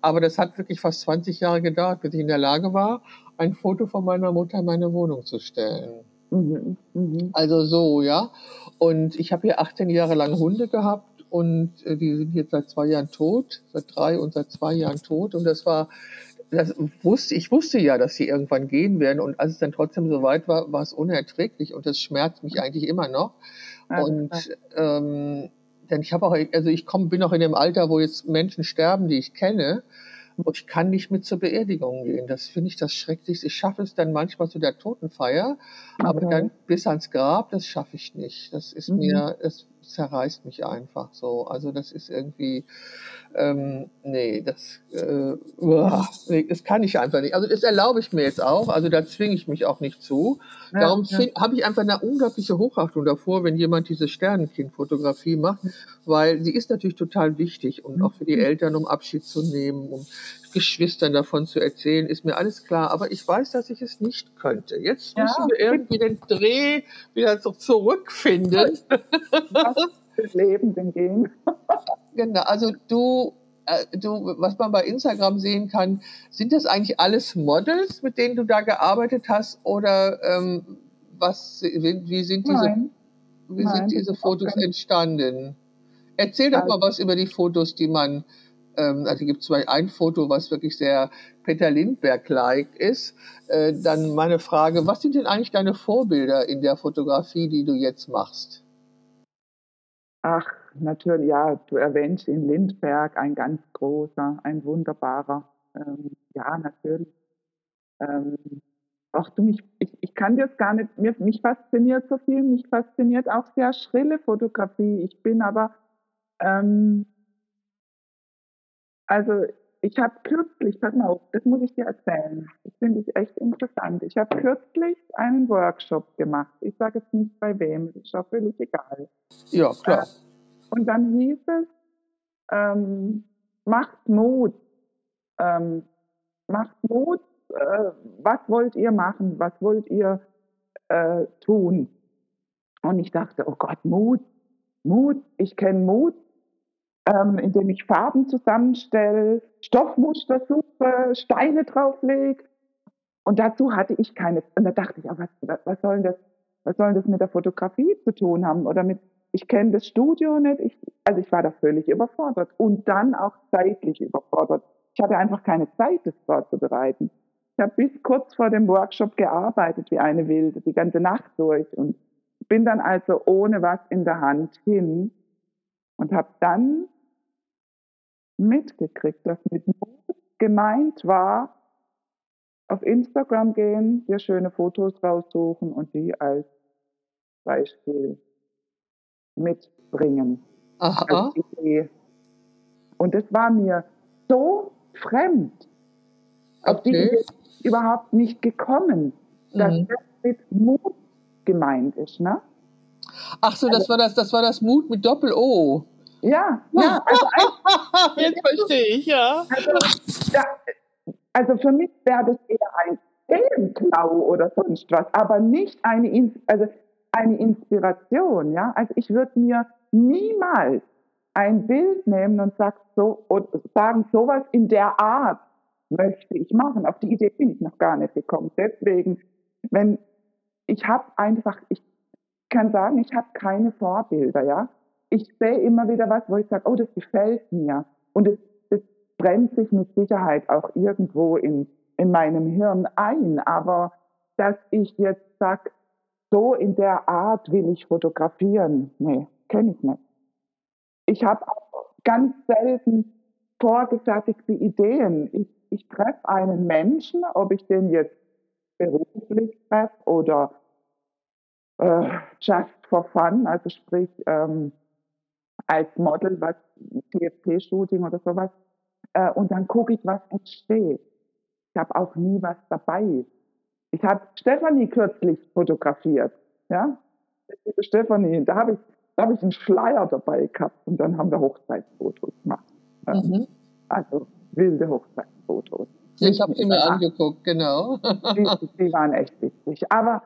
Aber das hat wirklich fast 20 Jahre gedauert, bis ich in der Lage war, ein Foto von meiner Mutter in meine Wohnung zu stellen. Mhm, mh. Also so, ja. Und ich habe hier 18 Jahre lang Hunde gehabt und äh, die sind jetzt seit zwei Jahren tot, seit drei und seit zwei Jahren tot. Und das war, das wusste, ich wusste ja, dass sie irgendwann gehen werden. Und als es dann trotzdem so weit war, war es unerträglich und das schmerzt mich eigentlich immer noch. Und ähm, denn ich habe auch, also ich komm, bin auch in dem Alter, wo jetzt Menschen sterben, die ich kenne. Und ich kann nicht mit zur Beerdigung gehen. Das finde ich das Schrecklichste. Ich schaffe es dann manchmal zu der Totenfeier, aber dann bis ans Grab, das schaffe ich nicht. Das ist mhm. mir, das zerreißt mich einfach so. Also das ist irgendwie, ähm, nee, das, äh, uah, nee, das kann ich einfach nicht. Also das erlaube ich mir jetzt auch, also da zwinge ich mich auch nicht zu. Ja, Darum ja. habe ich einfach eine unglaubliche Hochachtung davor, wenn jemand diese Sternenkindfotografie macht, weil sie ist natürlich total wichtig und auch für die mhm. Eltern, um Abschied zu nehmen, um Geschwistern davon zu erzählen, ist mir alles klar. Aber ich weiß, dass ich es nicht könnte. Jetzt ja. müssen wir irgendwie den Dreh wieder so zurückfinden. Was Leben denn gehen? <laughs> genau, also du, äh, du, was man bei Instagram sehen kann, sind das eigentlich alles Models, mit denen du da gearbeitet hast? Oder ähm, was, wie sind diese, Nein. wie Nein, sind diese Fotos entstanden? Erzähl doch mal was über die Fotos, die man ähm, also gibt es ein Foto, was wirklich sehr Peter Lindbergh-like ist. Äh, dann meine Frage, was sind denn eigentlich deine Vorbilder in der Fotografie, die du jetzt machst? Ach, natürlich, ja, du erwähnst in Lindbergh, ein ganz großer, ein wunderbarer. Ähm, ja, natürlich. Ähm, ach du, mich, ich, ich kann das gar nicht, mir, mich fasziniert so viel, mich fasziniert auch sehr schrille Fotografie. Ich bin aber ähm, also ich habe kürzlich, pass mal auf, das muss ich dir erzählen. Das finde ich echt interessant. Ich habe kürzlich einen Workshop gemacht. Ich sage jetzt nicht bei wem, das ist auch völlig egal. Ja, klar. Äh, und dann hieß es, ähm, macht Mut. Ähm, macht Mut, äh, was wollt ihr machen? Was wollt ihr äh, tun? Und ich dachte, oh Gott, Mut, Mut, ich kenne Mut ähm, indem ich Farben zusammenstelle, Stoffmuster suche, Steine drauflege. Und dazu hatte ich keine, und da dachte ich, oh, was, was soll das, was soll das mit der Fotografie zu tun haben? Oder mit, ich kenne das Studio nicht. Ich, also ich war da völlig überfordert und dann auch zeitlich überfordert. Ich hatte einfach keine Zeit, das vorzubereiten. Ich habe bis kurz vor dem Workshop gearbeitet wie eine Wilde, die ganze Nacht durch und bin dann also ohne was in der Hand hin und habe dann mitgekriegt, dass mit Mut gemeint war, auf Instagram gehen, dir schöne Fotos raussuchen und die als Beispiel mitbringen. Aha. Und es war mir so fremd, auf okay. die Idee überhaupt nicht gekommen, dass mhm. das mit Mut gemeint ist. Ne? Ach so, das also, war das, das war das Mut mit Doppel-O. Ja, ja. Also <laughs> Jetzt verstehe ich, ja. Also, ja, also für mich wäre das eher ein Themenklau oder sonst was, aber nicht eine, also eine Inspiration. Ja? Also ich würde mir niemals ein Bild nehmen und sag so, und sagen, sowas in der Art möchte ich machen. Auf die Idee bin ich noch gar nicht gekommen. Deswegen, wenn ich habe einfach, ich kann sagen, ich habe keine Vorbilder, ja ich sehe immer wieder was, wo ich sage, oh, das gefällt mir. Und es, es brennt sich mit Sicherheit auch irgendwo in, in meinem Hirn ein. Aber dass ich jetzt sage, so in der Art will ich fotografieren, nee, kenne ich nicht. Ich habe auch ganz selten vorgefertigte Ideen. Ich, ich treffe einen Menschen, ob ich den jetzt beruflich treffe oder äh, just for fun, also sprich, ähm, als Model, was TFT-Shooting oder sowas. Äh, und dann gucke ich, was entsteht. Ich habe auch nie was dabei. Ich habe Stefanie kürzlich fotografiert. Ja? Stefanie, da habe ich, da hab ich einen Schleier dabei gehabt und dann haben wir Hochzeitsfotos gemacht. Mhm. Also wilde Hochzeitsfotos. Ich habe sie mir angeguckt, genau. die, die, waren echt wichtig. Aber,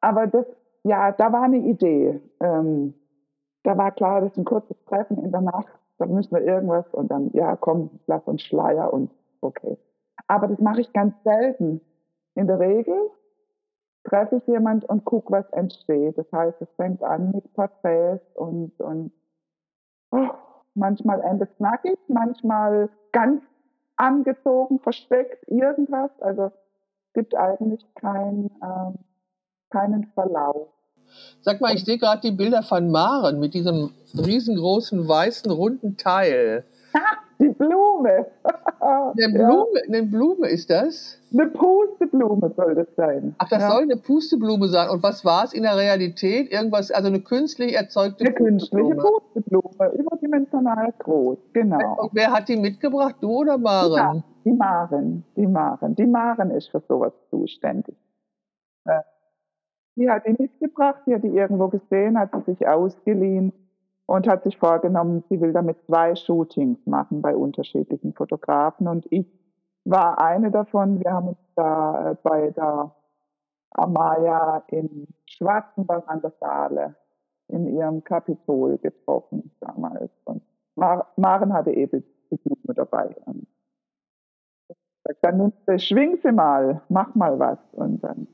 aber das, ja, da war eine Idee. Ähm, da war klar, das ist ein kurzes Treffen in der Nacht, da müssen wir irgendwas und dann, ja, komm, lass uns Schleier und okay. Aber das mache ich ganz selten. In der Regel treffe ich jemand und gucke, was entsteht. Das heißt, es fängt an mit Porträts und, und oh, manchmal endet es nackig, manchmal ganz angezogen, versteckt, irgendwas. Also es gibt eigentlich kein, ähm, keinen Verlauf. Sag mal, ich sehe gerade die Bilder von Maren mit diesem riesengroßen weißen runden Teil. <laughs> die, Blume. <laughs> Eine Blume, eine Blume ist das? Eine Pusteblume soll das sein. Ach, das ja. soll eine Pusteblume sein. Und was war es in der Realität? Irgendwas, also eine künstlich erzeugte Eine künstliche Pusteblume. Pusteblume, überdimensional groß, genau. Und wer hat die mitgebracht? Du oder Maren? Ja, die Maren, die Maren. Die Maren ist für sowas zuständig. Ja. Die hat die mitgebracht, die hat die irgendwo gesehen, hat sie sich ausgeliehen und hat sich vorgenommen, sie will damit zwei Shootings machen bei unterschiedlichen Fotografen. Und ich war eine davon. Wir haben uns da äh, bei der Amaya in Schwarzenberg an der Saale in ihrem Kapitol getroffen damals. Und Mar Maren hatte eben die Blume dabei. Und dann schwing sie mal, mach mal was. Und dann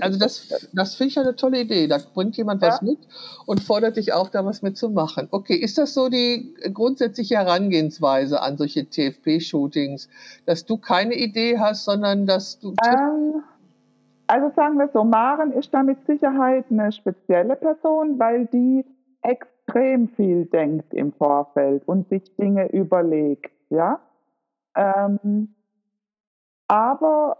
also das, das finde ich eine tolle Idee. Da bringt jemand ja. was mit und fordert dich auf, da was mitzumachen. Okay, ist das so die grundsätzliche Herangehensweise an solche TFP-Shootings, dass du keine Idee hast, sondern dass du... Ähm, also sagen wir so, Maren ist da mit Sicherheit eine spezielle Person, weil die extrem viel denkt im Vorfeld und sich Dinge überlegt, ja. Ähm, aber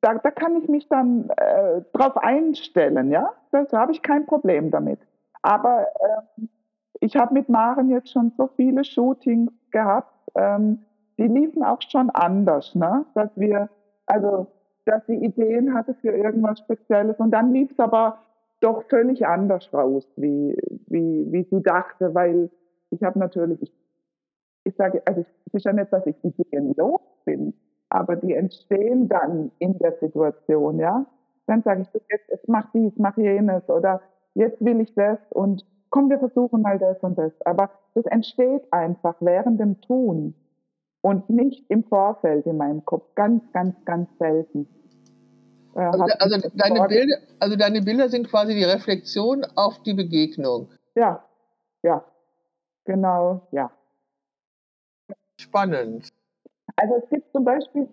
da, da kann ich mich dann äh, drauf einstellen, ja. Da, habe ich kein Problem damit. Aber äh, ich habe mit Maren jetzt schon so viele Shootings gehabt, ähm, die liefen auch schon anders, ne? Dass wir, also, dass sie Ideen hatte für irgendwas Spezielles und dann lief es aber doch völlig anders raus, wie, wie, wie sie dachte, weil ich habe natürlich, ich, ich sage, also es ist ja nicht, dass ich Ideen los bin, aber die entstehen dann in der Situation, ja. Dann sage ich, jetzt, jetzt mach dies, mach jenes oder jetzt will ich das und komm, wir versuchen mal das und das. Aber das entsteht einfach während dem Tun und nicht im Vorfeld in meinem Kopf. Ganz, ganz, ganz selten. Äh, also, also, deine Bilder, also deine Bilder sind quasi die Reflexion auf die Begegnung. Ja, ja, genau, ja. Spannend. Also es gibt zum Beispiel,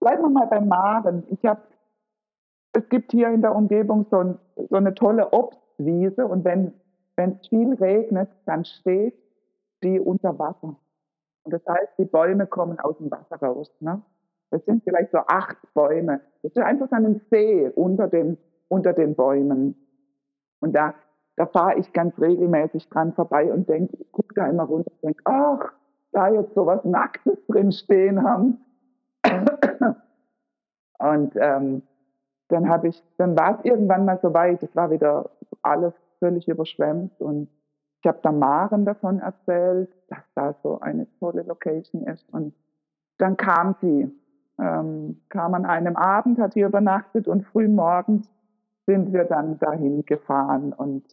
bleiben wir mal beim Maren. Ich habe, es gibt hier in der Umgebung so, so eine tolle Obstwiese und wenn wenn es viel regnet, dann steht die unter Wasser. Und das heißt, die Bäume kommen aus dem Wasser raus. Ne? Das sind vielleicht so acht Bäume. Das ist einfach so ein See unter den, unter den Bäumen. Und da, da fahre ich ganz regelmäßig dran vorbei und denke, gucke da immer runter und denke, ach, da jetzt so was Nacktes drin stehen haben. Und ähm, dann habe ich, dann war es irgendwann mal so weit, es war wieder alles völlig überschwemmt und ich habe da Maren davon erzählt, dass da so eine tolle Location ist und dann kam sie, ähm, kam an einem Abend, hat hier übernachtet und früh morgens sind wir dann dahin gefahren und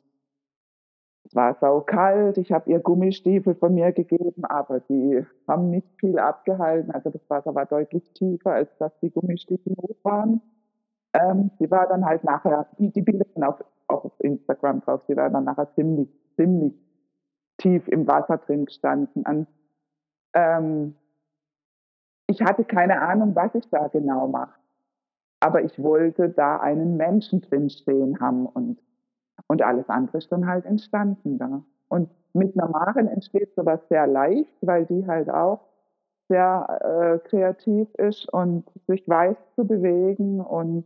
es war sau kalt, ich habe ihr Gummistiefel von mir gegeben, aber die haben nicht viel abgehalten. Also das Wasser war deutlich tiefer, als dass die Gummistiefel hoch waren. Ähm, sie war dann halt nachher, die, die Bilder sind auf, auch auf Instagram drauf, sie war dann nachher ziemlich, ziemlich tief im Wasser drin gestanden. Und, ähm, ich hatte keine Ahnung, was ich da genau mache. Aber ich wollte da einen Menschen drin stehen haben und und alles andere ist dann halt entstanden da. Und mit einer Maren entsteht sowas sehr leicht, weil die halt auch sehr äh, kreativ ist und sich weiß zu bewegen und,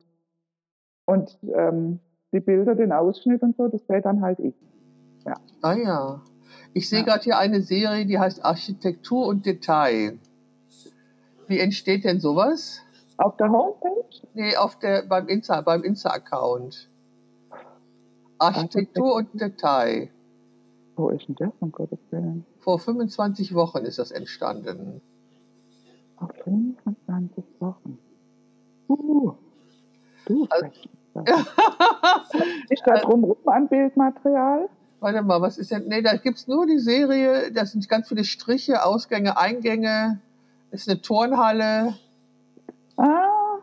und ähm, die Bilder, den Ausschnitt und so, das wäre dann halt ich. Ja. Ah ja. Ich sehe ja. gerade hier eine Serie, die heißt Architektur und Detail. Wie entsteht denn sowas? Auf der Homepage? Nee, auf der, beim Insta, beim Insta-Account. Architektur und Detail. Wo ist denn das, um Gottes Willen? Vor 25 Wochen ist das entstanden. Vor 25 Wochen. Uh, du also, <laughs> Ist da drumherum an Bildmaterial? Warte mal, was ist denn? Nee, da gibt es nur die Serie, da sind ganz viele Striche, Ausgänge, Eingänge. Ist eine Turnhalle. Ah,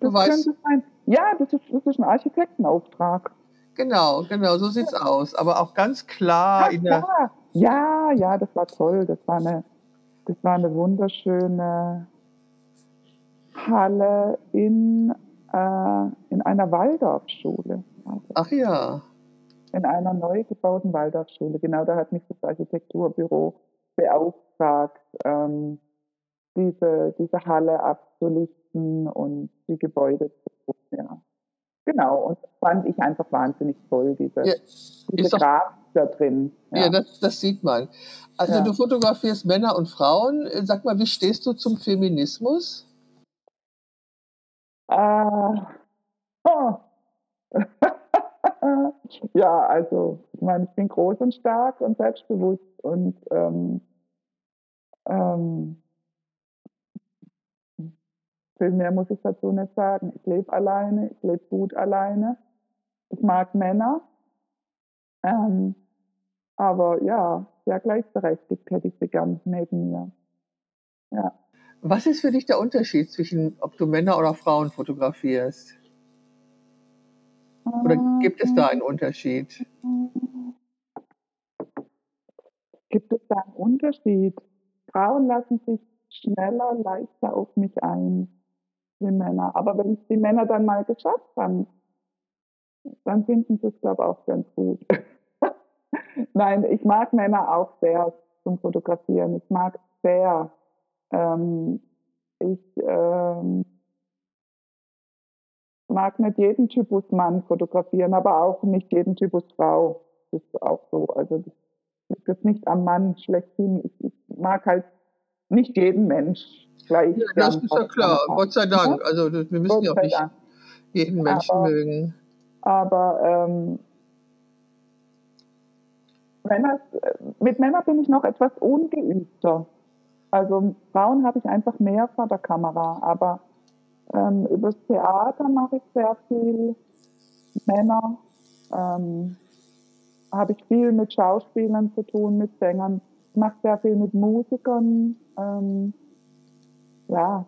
das du könnte weißt, sein. Ja, das ist, das ist ein Architektenauftrag. Genau, genau, so sieht's aus. Aber auch ganz klar Ach, in der. Ja, ja, das war toll. Das war eine, das war eine wunderschöne Halle in, äh, in einer Waldorfschule. Ach ja. In einer neu gebauten Waldorfschule. Genau, da hat mich das Architekturbüro beauftragt, ähm, diese, diese Halle abzulichten und die Gebäude zu ja. Genau, und das fand ich einfach wahnsinnig toll, diese, ja, diese Grafik da drin. Ja, ja das, das, sieht man. Also ja. du fotografierst Männer und Frauen. Sag mal, wie stehst du zum Feminismus? Äh, oh. <laughs> ja, also ich meine, ich bin groß und stark und selbstbewusst und ähm, ähm, viel mehr muss ich dazu nicht sagen. Ich lebe alleine, ich lebe gut alleine. Ich mag Männer. Ähm, aber ja, sehr gleichberechtigt hätte ich sie gern neben mir. Ja. Was ist für dich der Unterschied zwischen, ob du Männer oder Frauen fotografierst? Oder gibt es da einen Unterschied? Gibt es da einen Unterschied? Frauen lassen sich schneller, leichter auf mich ein wie Männer. Aber wenn es die Männer dann mal geschafft haben, dann finden sie es, glaube ich, auch ganz gut. <laughs> Nein, ich mag Männer auch sehr zum Fotografieren. Ich mag sehr. Ähm, ich ähm, mag nicht jeden Typus Mann fotografieren, aber auch nicht jeden Typus Frau. Das ist auch so. Also das liegt nicht am Mann schlechthin. Ich, ich mag halt nicht jeden Mensch gleich. Ja, das ist ja klar, Gott sei Dank. Also wir müssen Gott ja auch nicht Dank. jeden Menschen aber, mögen. Aber ähm, Männer, mit Männern bin ich noch etwas ungeübter. Also Frauen habe ich einfach mehr vor der Kamera, aber ähm, übers Theater mache ich sehr viel. Männer ähm, habe ich viel mit Schauspielern zu tun, mit Sängern. Ich mache sehr viel mit Musikern. Ähm, ja,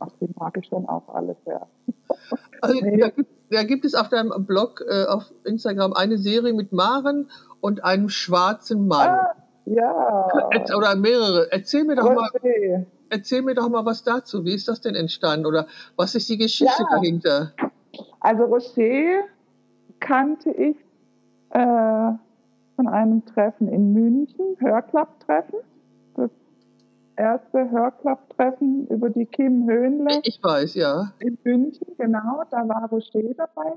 ach, die mag ich dann auch alle sehr. <laughs> Also, nee. da, gibt, da, gibt, es auf deinem Blog, äh, auf Instagram, eine Serie mit Maren und einem schwarzen Mann. Ah, ja. Oder mehrere. Erzähl mir doch mal. Erzähl mir doch mal was dazu. Wie ist das denn entstanden? Oder was ist die Geschichte ja. dahinter? Also Rocher kannte ich äh, von einem Treffen in München, Hörklapptreffen. Das erste Hörklapptreffen über die Kim Höhnle. Ich weiß, ja. In München, genau. Da war Rocher dabei.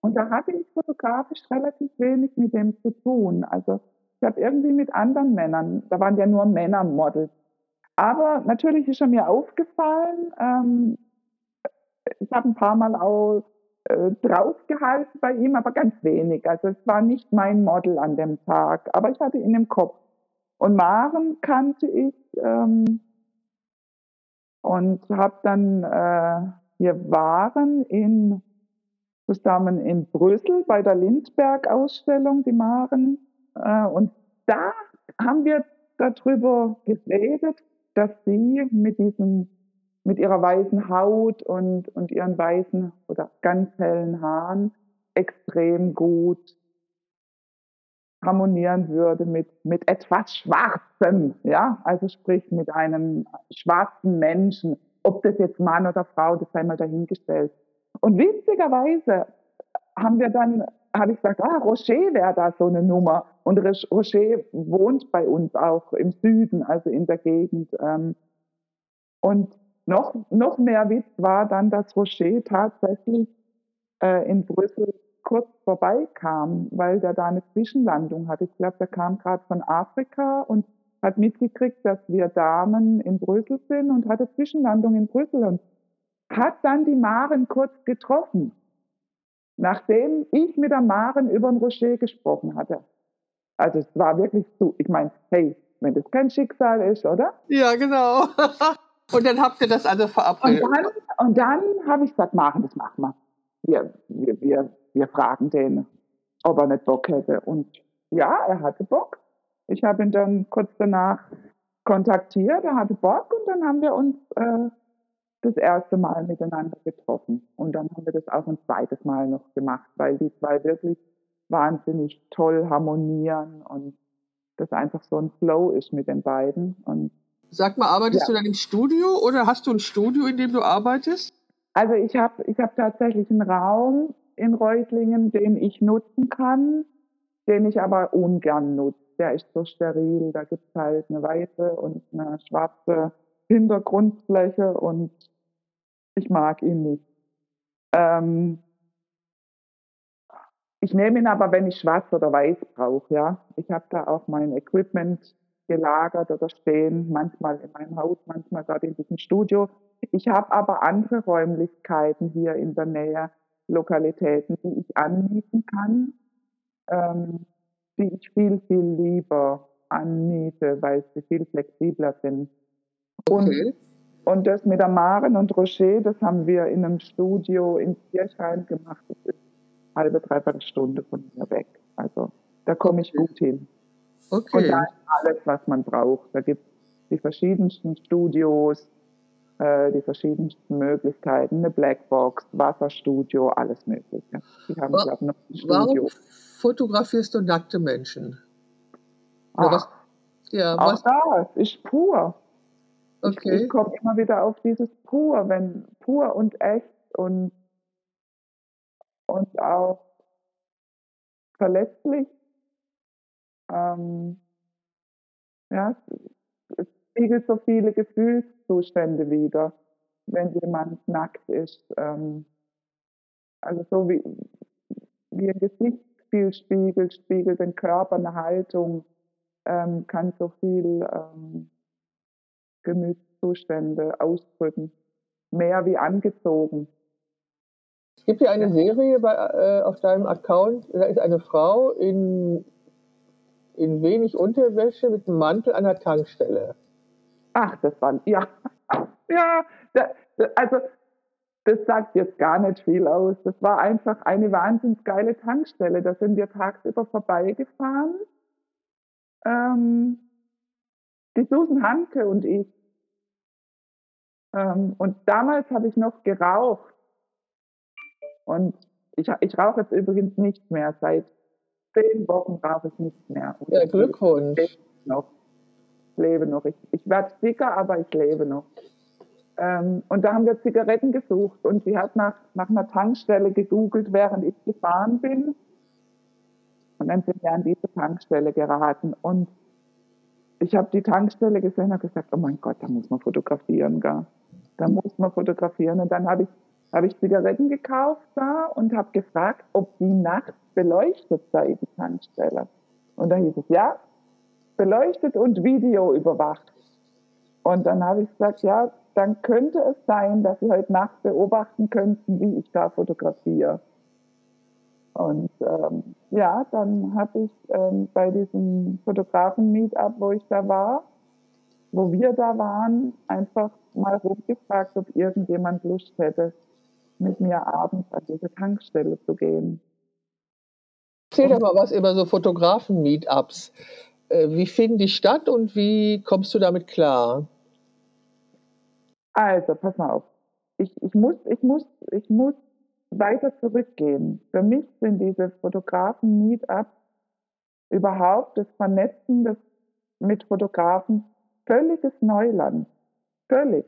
Und da hatte ich fotografisch relativ wenig mit dem zu tun. Also ich habe irgendwie mit anderen Männern, da waren ja nur Männermodels aber natürlich ist er mir aufgefallen. Ähm, ich habe ein paar Mal auch äh, draufgehalten bei ihm, aber ganz wenig. Also es war nicht mein Model an dem Tag, aber ich hatte ihn im Kopf. Und Maren kannte ich ähm, und habe dann, äh, wir waren in, zusammen in Brüssel bei der Lindbergh-Ausstellung, die Maren. Äh, und da haben wir darüber geredet, dass sie mit diesem, mit ihrer weißen Haut und, und ihren weißen oder ganz hellen Haaren extrem gut harmonieren würde mit, mit etwas Schwarzem, ja, also sprich mit einem schwarzen Menschen, ob das jetzt Mann oder Frau, das sei mal dahingestellt. Und witzigerweise haben wir dann, habe ich gesagt, ah, Rocher wäre da so eine Nummer. Und Rocher wohnt bei uns auch im Süden, also in der Gegend. Ähm. Und noch, noch mehr Witz war dann, dass Rocher tatsächlich äh, in Brüssel kurz vorbeikam, weil der da eine Zwischenlandung hatte. Ich glaube, der kam gerade von Afrika und hat mitgekriegt, dass wir Damen in Brüssel sind und hatte Zwischenlandung in Brüssel und hat dann die Maren kurz getroffen, nachdem ich mit der Maren über den Rocher gesprochen hatte. Also es war wirklich so, ich meine, hey, wenn das kein Schicksal ist, oder? Ja, genau. <laughs> und dann habt ihr das also verabredet. Und dann, und dann habe ich gesagt, machen, das machen wir. Wir, wir, wir, wir fragen den, ob er nicht Bock hätte. Und ja, er hatte Bock. Ich habe ihn dann kurz danach kontaktiert, er hatte Bock und dann haben wir uns äh, das erste Mal miteinander getroffen. Und dann haben wir das auch ein zweites Mal noch gemacht, weil die zwei wirklich wahnsinnig toll harmonieren und das einfach so ein Flow ist mit den beiden. Und Sag mal, arbeitest ja. du dann im Studio oder hast du ein Studio, in dem du arbeitest? Also ich habe ich hab tatsächlich einen Raum in Reutlingen, den ich nutzen kann, den ich aber ungern nutze. Der ist so steril. Da gibt es halt eine weiße und eine schwarze Hintergrundfläche und ich mag ihn nicht. Ähm, ich nehme ihn aber, wenn ich schwarz oder weiß brauche, ja. Ich habe da auch mein Equipment gelagert oder stehen, manchmal in meinem Haus, manchmal gerade in diesem Studio. Ich habe aber andere Räumlichkeiten hier in der Nähe, Lokalitäten, die ich anmieten kann, ähm, die ich viel, viel lieber anmiete, weil sie viel flexibler sind. Okay. Und, und das mit der Maren und Rocher, das haben wir in einem Studio in Kirchheim gemacht. Das ist halbe, dreiviertel Stunde von mir weg. Also da komme ich gut hin. Okay. Und da ist alles, was man braucht. Da gibt es die verschiedensten Studios, äh, die verschiedensten Möglichkeiten, eine Blackbox, Wasserstudio, alles Mögliche. Die haben, Wa glaube noch ein Studio. Warum fotografierst du nackte Menschen? Ach, ja, auch was? das ist pur. Okay. Ich, ich komme immer wieder auf dieses pur, wenn pur und echt und und auch verletzlich. Ähm, ja, spiegelt so viele Gefühlszustände wieder, wenn jemand nackt ist. Ähm, also so wie, wie ein Gesicht viel spiegelt, spiegelt den Körper, eine Haltung, ähm, kann so viel ähm, Gemütszustände ausdrücken. Mehr wie angezogen. Es gibt hier eine Serie bei, äh, auf deinem Account, da ist eine Frau in, in wenig Unterwäsche mit einem Mantel an der Tankstelle. Ach, das war, ja, ja, da, also das sagt jetzt gar nicht viel aus. Das war einfach eine wahnsinnig geile Tankstelle. Da sind wir tagsüber vorbeigefahren. Ähm, die Susan Hanke und ich. Ähm, und damals habe ich noch geraucht. Und ich, ich rauche jetzt übrigens nicht mehr. Seit zehn Wochen rauche ich nicht mehr. Und ja, Glückwunsch. Noch. Lebe noch. Ich, ich werde dicker, aber ich lebe noch. Ähm, und da haben wir Zigaretten gesucht und sie hat nach, nach einer Tankstelle gegoogelt, während ich gefahren bin. Und dann sind wir an diese Tankstelle geraten. Und ich habe die Tankstelle gesehen und gesagt, oh mein Gott, da muss man fotografieren, gell? Da muss man fotografieren. Und dann habe ich habe ich Zigaretten gekauft da und habe gefragt, ob die nachts beleuchtet sei, die Tankstelle. Und da hieß es, ja, beleuchtet und Video überwacht. Und dann habe ich gesagt, ja, dann könnte es sein, dass Sie heute Nacht beobachten könnten, wie ich da fotografiere. Und ähm, ja, dann habe ich ähm, bei diesem Fotografen-Meetup, wo ich da war, wo wir da waren, einfach mal rumgefragt, ob irgendjemand Lust hätte, mit mir abends an diese Tankstelle zu gehen. Erzähl doch mal was über so Fotografen-Meetups. Äh, wie finden die statt und wie kommst du damit klar? Also, pass mal auf. Ich, ich, muss, ich, muss, ich muss weiter zurückgehen. Für mich sind diese Fotografen-Meetups überhaupt das Vernetzen des, mit Fotografen völliges Neuland. Völlig.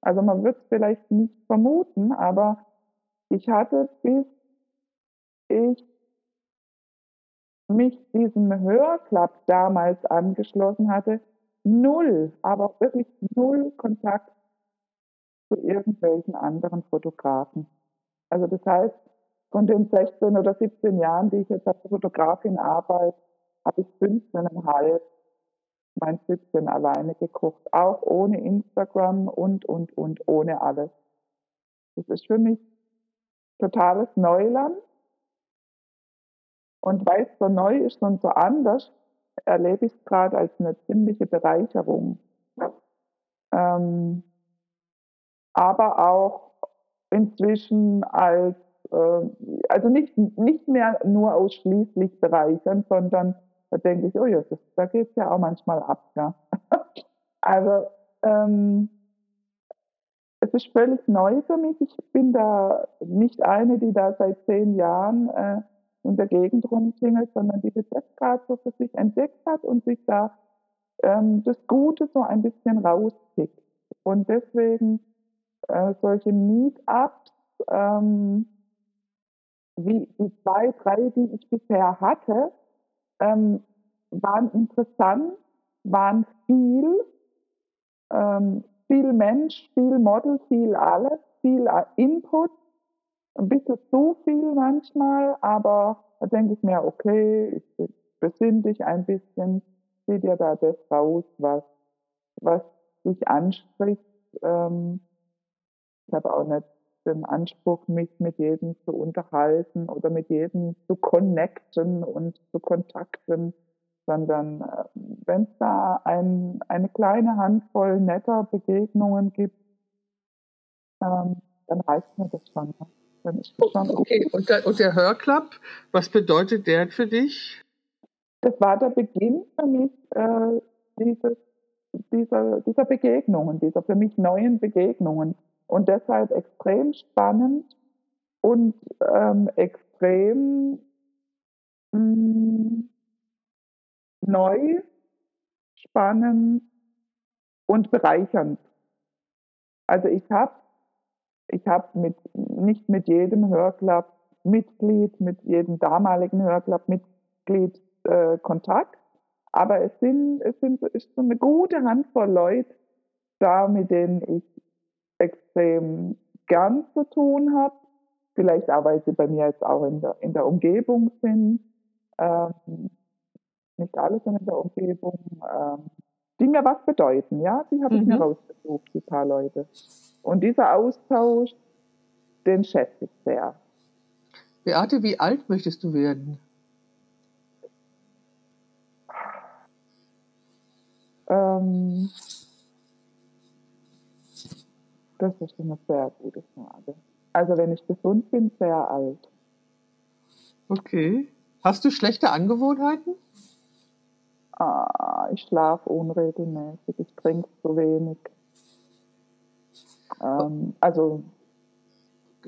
Also man wird es vielleicht nicht vermuten, aber ich hatte, bis ich mich diesem Hörclub damals angeschlossen hatte, null, aber wirklich null Kontakt zu irgendwelchen anderen Fotografen. Also das heißt, von den 16 oder 17 Jahren, die ich jetzt als Fotografin arbeite, habe ich 15,5 mein Süppchen alleine gekocht, auch ohne Instagram und, und, und, ohne alles. Das ist für mich totales Neuland. Und weil es so neu ist und so anders, erlebe ich es gerade als eine ziemliche Bereicherung. Ähm, aber auch inzwischen als, äh, also nicht, nicht mehr nur ausschließlich bereichern, sondern da denke ich, oh ja, das, da geht es ja auch manchmal ab. Ja. <laughs> also ähm, es ist völlig neu für mich. Ich bin da nicht eine, die da seit zehn Jahren äh, in der Gegend rumklingelt, sondern die so für sich entdeckt hat und sich da ähm, das Gute so ein bisschen rauspickt. Und deswegen äh, solche Meetups, ähm, wie die zwei, drei, die ich bisher hatte, ähm, waren interessant, waren viel, ähm, viel Mensch, viel Model, viel alles, viel Input, ein bisschen zu viel manchmal, aber da denke ich mir, okay, ich besinne dich ein bisschen, zieh dir da das raus, was, was dich anspricht. Ähm, ich habe auch nicht den Anspruch, mich mit jedem zu unterhalten oder mit jedem zu connecten und zu kontakten, sondern äh, wenn es da ein, eine kleine Handvoll netter Begegnungen gibt, ähm, dann reicht mir das schon. Dann ist das schon okay, und der, und der Hörclub, was bedeutet der für dich? Das war der Beginn für mich äh, dieses, dieser, dieser Begegnungen, dieser für mich neuen Begegnungen und deshalb extrem spannend und ähm, extrem mh, hm, neu, spannend und bereichernd. Also ich habe ich hab mit, nicht mit jedem Hörclub Mitglied, mit jedem damaligen Hörclub Mitglied äh, Kontakt, aber es sind, es sind ist so eine gute Handvoll Leute da, mit denen ich extrem gern zu tun habe. Vielleicht auch, weil sie bei mir jetzt auch in der, in der Umgebung sind. Ähm, nicht alle sind in der Umgebung. Ähm, die mir was bedeuten, ja, die habe mhm. ich mir mhm. rausgesucht, die paar Leute. Und dieser Austausch, den schätze ich sehr. Beate, wie alt möchtest du werden? Ähm, das ist eine sehr gute Frage. Also wenn ich gesund bin, sehr alt. Okay. Hast du schlechte Angewohnheiten? Ah, ich schlafe unregelmäßig, ich trinke zu wenig. Ähm, also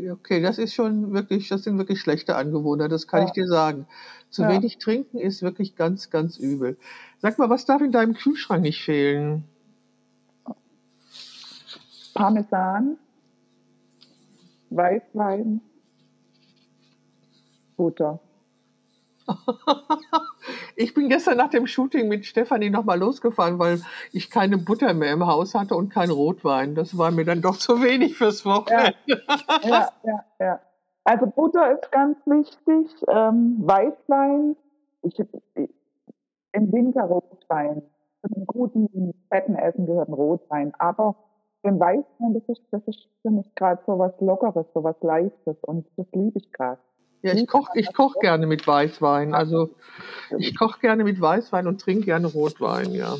Okay, das ist schon wirklich, das sind wirklich schlechte Angewohnheiten, das kann ja. ich dir sagen. Zu ja. wenig trinken ist wirklich ganz, ganz übel. Sag mal, was darf in deinem Kühlschrank nicht fehlen? Parmesan, Weißwein, Butter. <laughs> Ich bin gestern nach dem Shooting mit Stefanie nochmal losgefahren, weil ich keine Butter mehr im Haus hatte und kein Rotwein. Das war mir dann doch zu wenig fürs Wochenende. Ja, ja, ja. ja. Also Butter ist ganz wichtig. Ähm, Weißwein, ich, ich, im Winter Rotwein. Zu einem guten, fetten Essen gehört ein Rotwein. Aber den Weißwein, das ist, das ist für mich gerade so was Lockeres, so was Leichtes und das liebe ich gerade. Ja, ich koche ich koch gerne mit Weißwein. Also ich koche gerne mit Weißwein und trinke gerne Rotwein, ja.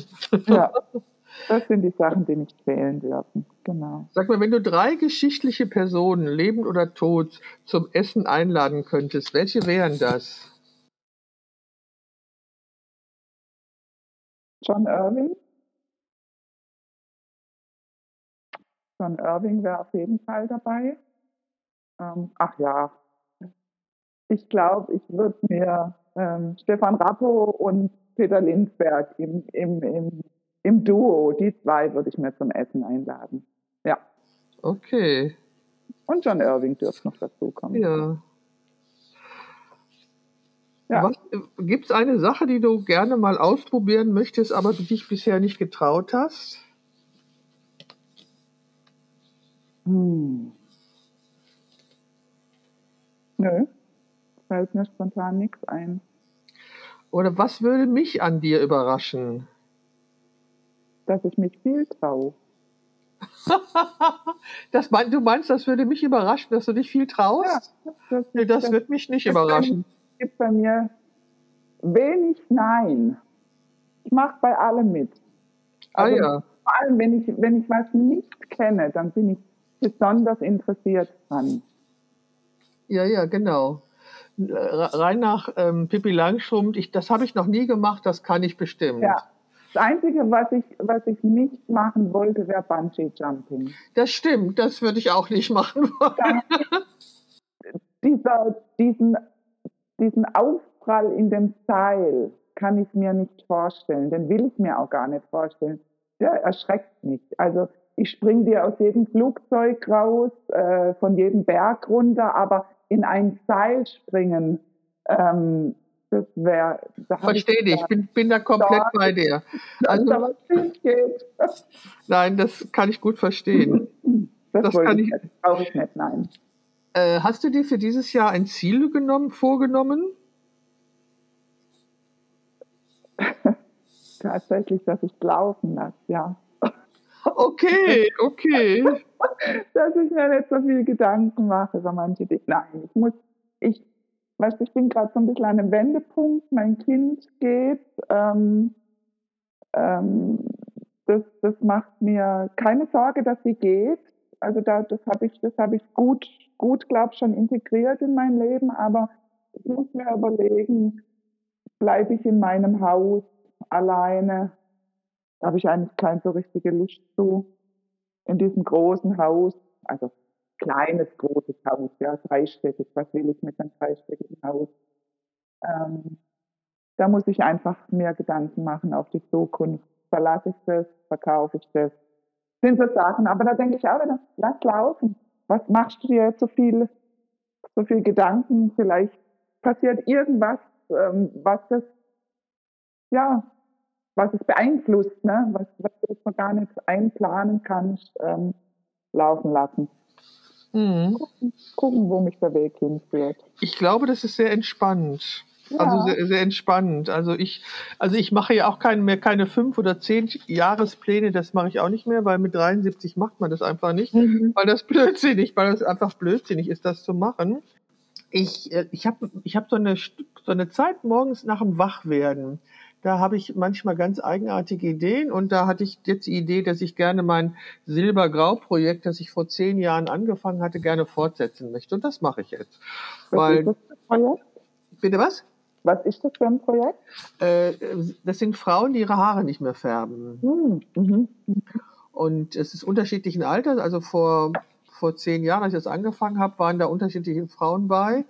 Ja, <laughs> das sind die Sachen, die nicht fehlen dürfen. Genau. Sag mal, wenn du drei geschichtliche Personen, lebend oder tot, zum Essen einladen könntest, welche wären das? John Irving. John Irving wäre auf jeden Fall dabei. Ähm, ach ja, ich glaube, ich würde mir ähm, Stefan Rappo und Peter Lindsberg im, im, im, im Duo, die zwei würde ich mir zum Essen einladen. Ja. Okay. Und John Irving dürfte noch dazukommen. Ja. Ja. Gibt es eine Sache, die du gerne mal ausprobieren möchtest, aber du dich bisher nicht getraut hast? Hm. Nö, fällt mir spontan nichts ein. Oder was würde mich an dir überraschen? Dass ich mich viel traue. <laughs> das mein, du meinst, das würde mich überraschen, dass du dich viel traust? Ja, das, nee, das, das wird mich nicht überraschen. Es gibt bei mir wenig Nein. Ich mache bei allem mit. Ah, also ah ja. Vor allem, wenn ich, wenn ich was nicht kenne, dann bin ich besonders interessiert dran. Ja, ja, genau. Rein nach ähm, Pippi Langstrumpf, ich, das habe ich noch nie gemacht, das kann ich bestimmt. Ja. Das Einzige, was ich, was ich nicht machen wollte, wäre Bungee Jumping. Das stimmt, das würde ich auch nicht machen wollen. <laughs> dieser, diesen, diesen Aufprall in dem Seil kann ich mir nicht vorstellen, den will ich mir auch gar nicht vorstellen. Der erschreckt mich. Also ich springe dir aus jedem Flugzeug raus, äh, von jedem Berg runter, aber in ein Seil springen, ähm, das wäre. Verstehe dich, ich bin, bin da komplett da, bei dir. <laughs> Also, da was nicht geht. <laughs> Nein, das kann ich gut verstehen. <laughs> Das, das kann ich. Brauche ich nicht, nein. Äh, hast du dir für dieses Jahr ein Ziel genommen, vorgenommen? Tatsächlich, dass ich laufen lasse, ja. Okay, okay. <laughs> dass ich mir nicht so viel Gedanken mache über manche Dinge. Nein, ich muss, ich, weißt, ich bin gerade so ein bisschen an einem Wendepunkt. Mein Kind geht. Ähm, ähm, das, das macht mir keine Sorge, dass sie geht. Also da, das habe ich, das habe ich gut, gut, glaube schon integriert in mein Leben. Aber ich muss mir überlegen, bleibe ich in meinem Haus alleine? Da habe ich eigentlich keine so richtige Lust zu. In diesem großen Haus, also kleines, großes Haus, ja, dreistöckig. Was will ich mit einem dreistöckigen Haus? Ähm, da muss ich einfach mehr Gedanken machen auf die Zukunft. Verlasse ich das? Verkaufe ich das? Sind so Sachen. Aber da denke ich auch wieder, lass laufen. Was machst du dir so viel, so viel Gedanken? Vielleicht passiert irgendwas, ähm, was das, ja, was es beeinflusst, ne? was, was man gar nicht einplanen kann, ähm, laufen lassen. Mhm. Gucken, gucken, wo mich der Weg hinführt. Ich glaube, das ist sehr entspannend. Ja. Also sehr, sehr entspannend. Also ich, also ich mache ja auch keine mehr keine fünf oder zehn Jahrespläne, das mache ich auch nicht mehr, weil mit 73 macht man das einfach nicht, mhm. weil das <laughs> blödsinnig, weil das einfach blödsinnig ist, das zu machen. Ich, äh, ich habe ich hab so, eine, so eine Zeit morgens nach dem Wachwerden da habe ich manchmal ganz eigenartige Ideen und da hatte ich jetzt die Idee, dass ich gerne mein Silbergrau-Projekt, das ich vor zehn Jahren angefangen hatte, gerne fortsetzen möchte. Und das mache ich jetzt. Was weil, ist das für ein Projekt? Bitte was? Was ist das für ein Projekt? Äh, das sind Frauen, die ihre Haare nicht mehr färben. Hm, mhm. Und es ist unterschiedlichen Alters. Also vor, vor zehn Jahren, als ich das angefangen habe, waren da unterschiedliche Frauen bei.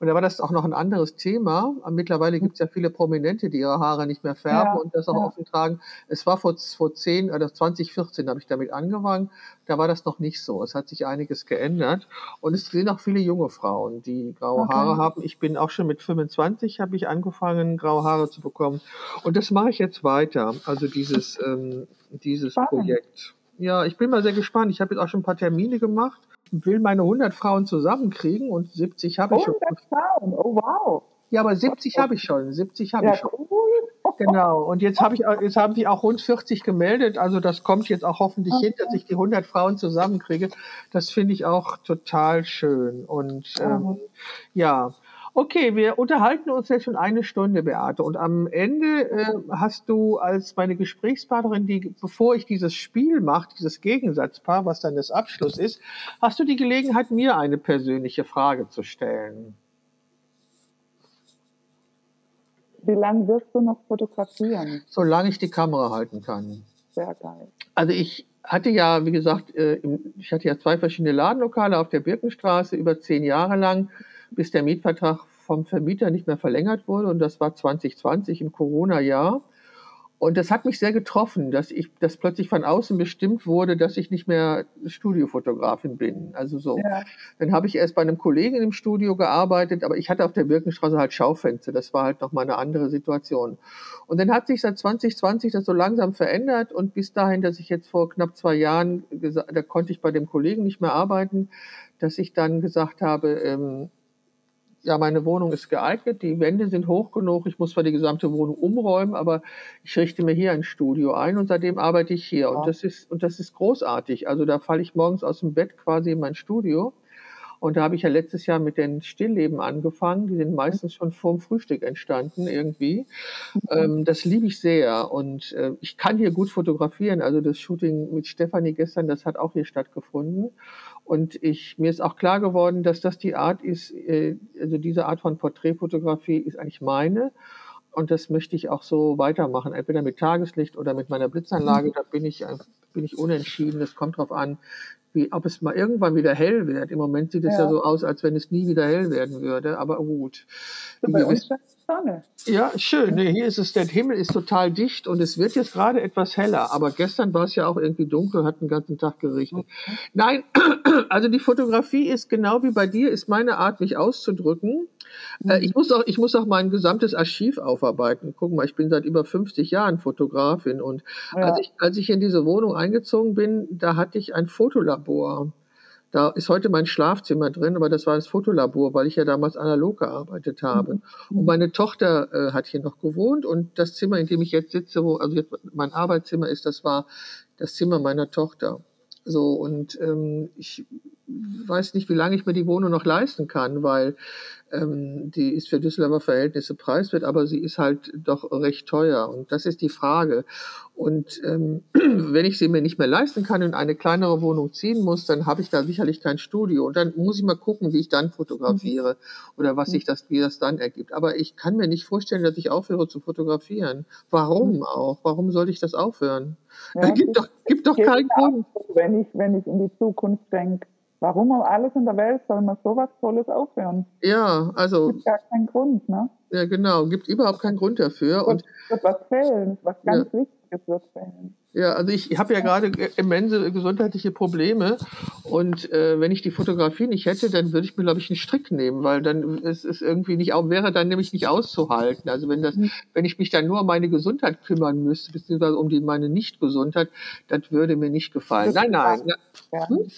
Und da war das auch noch ein anderes Thema. Mittlerweile gibt es ja viele Prominente, die ihre Haare nicht mehr färben ja, und das auch ja. offen tragen. Es war vor, vor 10 oder 2014 habe ich damit angefangen. Da war das noch nicht so. Es hat sich einiges geändert. Und es sind auch viele junge Frauen, die graue okay. Haare haben. Ich bin auch schon mit 25 habe ich angefangen, graue Haare zu bekommen. Und das mache ich jetzt weiter. Also dieses, ähm, dieses Projekt. Ja, ich bin mal sehr gespannt. Ich habe jetzt auch schon ein paar Termine gemacht will meine 100 Frauen zusammenkriegen und 70 habe ich 100 schon. 100 Frauen, oh wow. Ja, aber 70 habe ich schon, 70 habe ja, ich schon. Cool. <laughs> Genau, und jetzt, habe ich, jetzt haben sich auch rund 40 gemeldet, also das kommt jetzt auch hoffentlich okay. hin, dass ich die 100 Frauen zusammenkriege. Das finde ich auch total schön und ähm, ja, Okay, wir unterhalten uns jetzt schon eine Stunde, Beate. Und am Ende äh, hast du als meine Gesprächspartnerin, die, bevor ich dieses Spiel mache, dieses Gegensatzpaar, was dann das Abschluss ist, hast du die Gelegenheit, mir eine persönliche Frage zu stellen. Wie lange wirst du noch fotografieren? Solange ich die Kamera halten kann. Sehr geil. Also ich hatte ja, wie gesagt, äh, ich hatte ja zwei verschiedene Ladenlokale auf der Birkenstraße über zehn Jahre lang bis der Mietvertrag vom Vermieter nicht mehr verlängert wurde. Und das war 2020 im Corona-Jahr. Und das hat mich sehr getroffen, dass ich, dass plötzlich von außen bestimmt wurde, dass ich nicht mehr Studiofotografin bin. Also so. Ja. Dann habe ich erst bei einem Kollegen im Studio gearbeitet, aber ich hatte auf der Birkenstraße halt Schaufenster. Das war halt nochmal eine andere Situation. Und dann hat sich seit 2020 das so langsam verändert und bis dahin, dass ich jetzt vor knapp zwei Jahren, da konnte ich bei dem Kollegen nicht mehr arbeiten, dass ich dann gesagt habe, ähm, ja, meine Wohnung ist geeignet, die Wände sind hoch genug, ich muss zwar die gesamte Wohnung umräumen, aber ich richte mir hier ein Studio ein und seitdem arbeite ich hier. Ja. Und das ist, und das ist großartig. Also da falle ich morgens aus dem Bett quasi in mein Studio. Und da habe ich ja letztes Jahr mit den Stillleben angefangen. Die sind meistens schon vorm Frühstück entstanden irgendwie. Mhm. Ähm, das liebe ich sehr. Und äh, ich kann hier gut fotografieren. Also das Shooting mit Stefanie gestern, das hat auch hier stattgefunden. Und ich, mir ist auch klar geworden, dass das die Art ist, äh, also diese Art von Porträtfotografie ist eigentlich meine. Und das möchte ich auch so weitermachen, entweder mit Tageslicht oder mit meiner Blitzanlage. Mhm. Da bin ich, bin ich unentschieden. Es kommt darauf an, wie, ob es mal irgendwann wieder hell wird. Im Moment sieht es ja. ja so aus, als wenn es nie wieder hell werden würde. Aber gut. So bei, uns, Sonne. Ja, schön. Nee, hier ist es, der Himmel ist total dicht und es wird jetzt gerade etwas heller. Aber gestern war es ja auch irgendwie dunkel, hat den ganzen Tag geregnet. Nein, <clears throat> also die Fotografie ist genau wie bei dir, ist meine Art, mich auszudrücken. Äh, ich, muss auch, ich muss auch mein gesamtes Archiv aufarbeiten. Guck mal, ich bin seit über 50 Jahren Fotografin und Ja. als, ich, als ich in diese Wohnung eingezogen bin, da hatte ich ein Fotolabor. Da ist heute mein Schlafzimmer drin, aber das war das Fotolabor, weil ich ja damals analog gearbeitet habe. Und meine Tochter äh, hat hier noch gewohnt und das Zimmer, in dem ich jetzt sitze, wo also jetzt mein Arbeitszimmer ist, das war das Zimmer meiner Tochter. So und ähm, ich weiß nicht, wie lange ich mir die Wohnung noch leisten kann, weil ähm, die ist für Düsseldorfer Verhältnisse preiswert, aber sie ist halt doch recht teuer und das ist die Frage. Und ähm, <clears throat> wenn ich sie mir nicht mehr leisten kann und in eine kleinere Wohnung ziehen muss, dann habe ich da sicherlich kein Studio und dann muss ich mal gucken, wie ich dann fotografiere oder was sich das, wie das dann ergibt. Aber ich kann mir nicht vorstellen, dass ich aufhöre zu fotografieren. Warum auch? Warum sollte ich das aufhören? Ja, Da <laughs> gibt doch, gibt doch keinen Grund. Wenn ich, wenn ich in die Zukunft denke, warum um alles in der Welt soll man sowas Tolles aufhören? Ja, also, Gibt gar keinen Grund, ne? ja genau, gibt überhaupt keinen Grund dafür. Und Und wird was fehlen, was ganz Wichtiges wird fehlen. Ja, also ich habe ja gerade immense gesundheitliche Probleme und äh, wenn ich die Fotografie nicht hätte, dann würde ich mir glaube ich einen Strick nehmen, weil dann ist es irgendwie nicht auch wäre dann nämlich nicht auszuhalten. Also wenn das, Mhm. wenn ich mich dann nur um meine Gesundheit kümmern müsste, beziehungsweise um die meine Nicht-Gesundheit, das würde mir nicht gefallen. Nein, nein, Ja. Hm?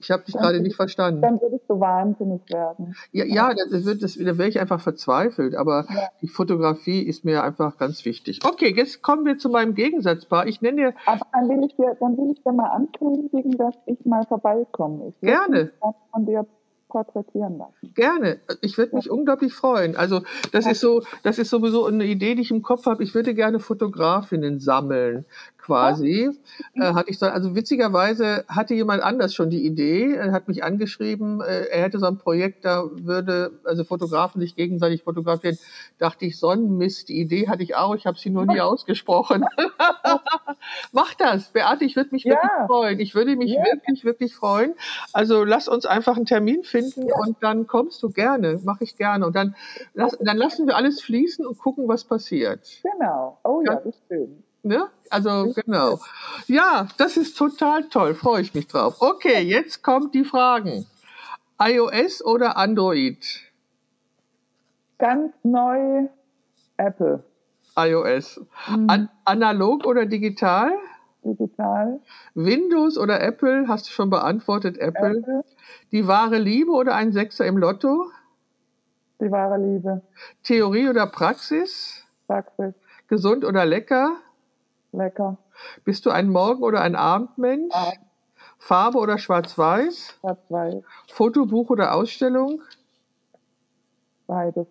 Ich habe dich gerade nicht verstanden. Dann würdest du wahnsinnig werden. Ja, ja, das wird, das, da wäre ich einfach verzweifelt, aber Ja. die Fotografie ist mir einfach ganz wichtig. Okay, jetzt kommen wir zu meinem Gegensatzpaar. Ich nenne dir Aber dann will ich dir, dann will ich dir mal ankündigen, dass ich mal vorbeikomme. Ich Gerne. von dir porträtieren lassen. Gerne. Ich würde mich unglaublich freuen. Also das ist so, das ist sowieso eine Idee, die ich im Kopf habe. Ich würde gerne Fotografinnen sammeln, quasi. Äh, hatte ich so, also witzigerweise hatte jemand anders schon die Idee, er hat mich angeschrieben, äh, er hätte so ein Projekt, da würde also Fotografen sich gegenseitig fotografieren. Dachte ich, Sonnenmist, die Idee hatte ich auch, ich habe sie nur nie <laughs> ausgesprochen. <laughs> Mach das, Beate, ich würde mich Ja. wirklich freuen. Ich würde mich Ja. wirklich, wirklich freuen. Also lass uns einfach einen Termin finden und dann kommst du gerne, mache ich gerne. Und dann, lass, dann lassen wir alles fließen und gucken, was passiert. Genau. Oh ja, Ja. das ist schön. Ne? Also genau. Ja, das ist total toll, freue ich mich drauf. Okay, jetzt kommt die Fragen. iOS oder Android? Ganz neu Apple. iOS. Mhm. An analog oder digital? Digital. Windows oder Apple? Hast du schon beantwortet, Apple. Apple. Die wahre Liebe oder ein Sechser im Lotto? Die wahre Liebe. Theorie oder Praxis? Praxis. Gesund oder lecker? Lecker. Bist du ein Morgen- oder ein Abendmensch? Abend. Farbe oder Schwarz-Weiß? Schwarz-Weiß. Fotobuch oder Ausstellung? Beides.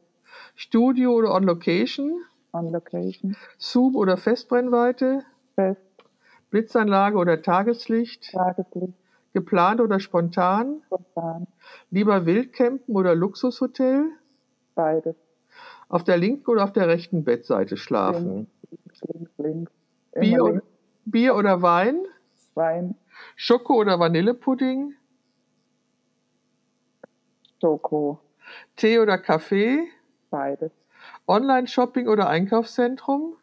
Studio oder On Location? On Location. Sub oder Festbrennweite? Fest. Blitzanlage oder Tageslicht? Tageslicht. Geplant oder spontan? Spontan. Lieber Wildcampen oder Luxushotel? Beides. Auf der linken oder auf der rechten Bettseite schlafen? Links, links, links. Bier. Bier oder Wein? Wein. Schoko oder Vanillepudding? Schoko. Tee oder Kaffee? Beides. Online-Shopping oder Einkaufszentrum?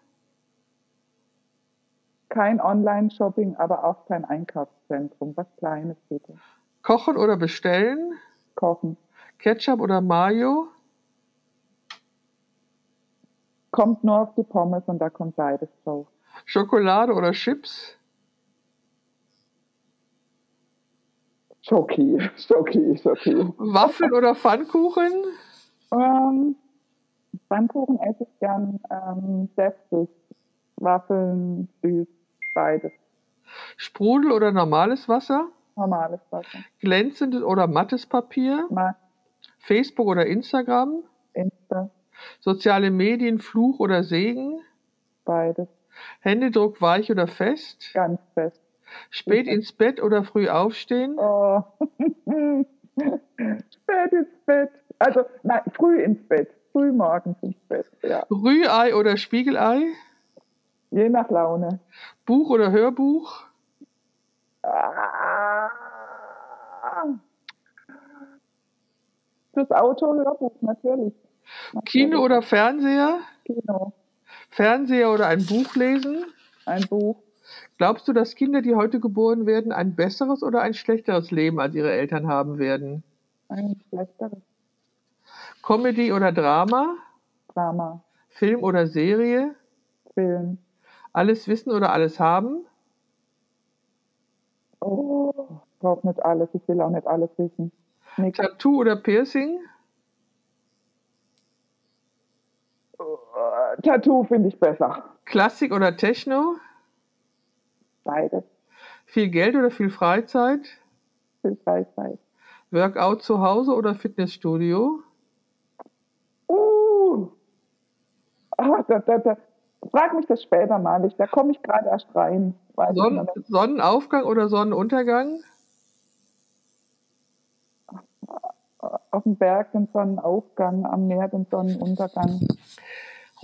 Kein Online-Shopping, aber auch kein Einkaufszentrum. Was Kleines bitte. Kochen oder bestellen? Kochen. Ketchup oder Mayo? Kommt nur auf die Pommes und da kommt beides drauf. Schokolade oder Chips? Schoki, Schoki, Schoki. Waffeln oder Pfannkuchen? Ähm, Pfannkuchen esse ich gern ähm, deftig. Waffeln, süß, beides. Sprudel oder normales Wasser? Normales Wasser. Glänzendes oder mattes Papier? Mal Facebook oder Instagram? Insta, Soziale Medien, Fluch oder Segen? beides. Händedruck weich oder fest? Ganz fest. Spät ins Bett oder früh aufstehen? Oh. <laughs> Spät ins Bett. Also, nein, früh ins Bett. Früh morgens ins Bett, ja. Rührei oder Spiegelei? Je nach Laune. Buch oder Hörbuch? Ah. Das Autohörbuch, natürlich. Kino oder Fernseher? Kino. Fernseher oder ein Buch lesen? Ein Buch. Glaubst du, dass Kinder, die heute geboren werden, ein besseres oder ein schlechteres Leben als ihre Eltern haben werden? Ein schlechteres Comedy oder Drama? Drama. Film oder Serie? Film. Alles wissen oder alles haben? Oh, ich brauche nicht alles. Ich will auch nicht alles wissen. Nix. Tattoo oder Piercing? Oh, Tattoo finde ich besser. Klassik oder Techno? Beides. Viel Geld oder viel Freizeit? Viel Freizeit. Workout zu Hause oder Fitnessstudio? Uh. Ah, da, da, da. Frag mich das später mal. Ich, da komme ich gerade erst rein. Sonnen nicht. Sonnenaufgang oder Sonnenuntergang? Auf dem Berg den Sonnenaufgang, am Meer den Sonnenuntergang.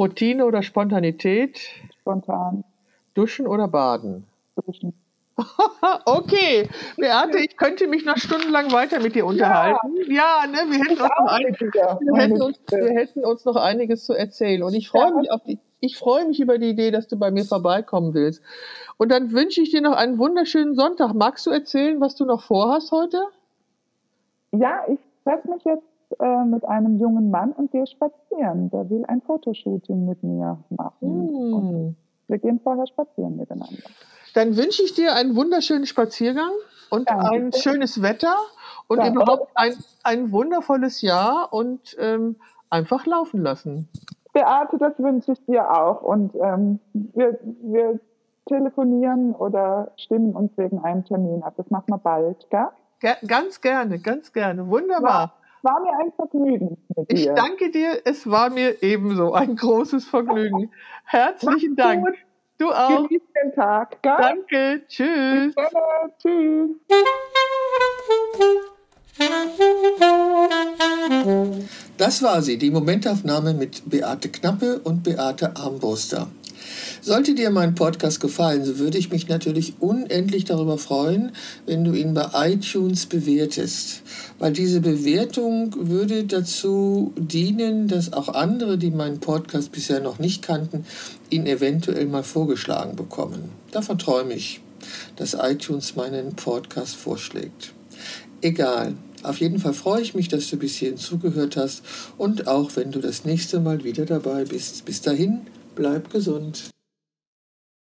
Routine oder Spontanität? Spontan Duschen oder Baden? duschen. <laughs> Okay, Beate, ich könnte mich noch stundenlang weiter mit dir unterhalten. Ja, ne, wir hätten, uns noch ein, wir, hätten uns, wir hätten uns noch einiges zu erzählen. Und ich freue Ja. mich auf die, ich freue mich über die Idee, dass du bei mir vorbeikommen willst. Und dann wünsche ich dir noch einen wunderschönen Sonntag. Magst du erzählen, was du noch vorhast heute? Ja, ich treffe mich jetzt äh, mit einem jungen Mann und gehe spazieren. Der will ein Fotoshooting mit mir machen. Hm. wir gehen vorher spazieren miteinander. Dann wünsche ich dir einen wunderschönen Spaziergang und Danke. ein schönes Wetter und Danke. überhaupt ein, ein wundervolles Jahr und ähm, einfach laufen lassen. Beate, das wünsche ich dir auch. Und ähm, wir, wir telefonieren oder stimmen uns wegen einem Termin ab. Das machen wir bald, gell? Ganz gerne, ganz gerne. Wunderbar. War mir ein Vergnügen mit Ich dir. danke dir. Es war mir ebenso ein großes Vergnügen. Herzlichen Mach's Dank. gut. Du auch. Genieß den Tag, gell? Danke. Tschüss. Gerne. Tschüss. Das war sie, die Momentaufnahme mit Beate Knappe und Beate Armbruster. Sollte dir mein Podcast gefallen, so würde ich mich natürlich unendlich darüber freuen, wenn du ihn bei iTunes bewertest. Weil diese Bewertung würde dazu dienen, dass auch andere, die meinen Podcast bisher noch nicht kannten, ihn eventuell mal vorgeschlagen bekommen. Davon träume ich, dass iTunes meinen Podcast vorschlägt. Egal. Auf jeden Fall freue ich mich, dass du bis hierhin zugehört hast und auch wenn du das nächste Mal wieder dabei bist. Bis dahin, bleib gesund.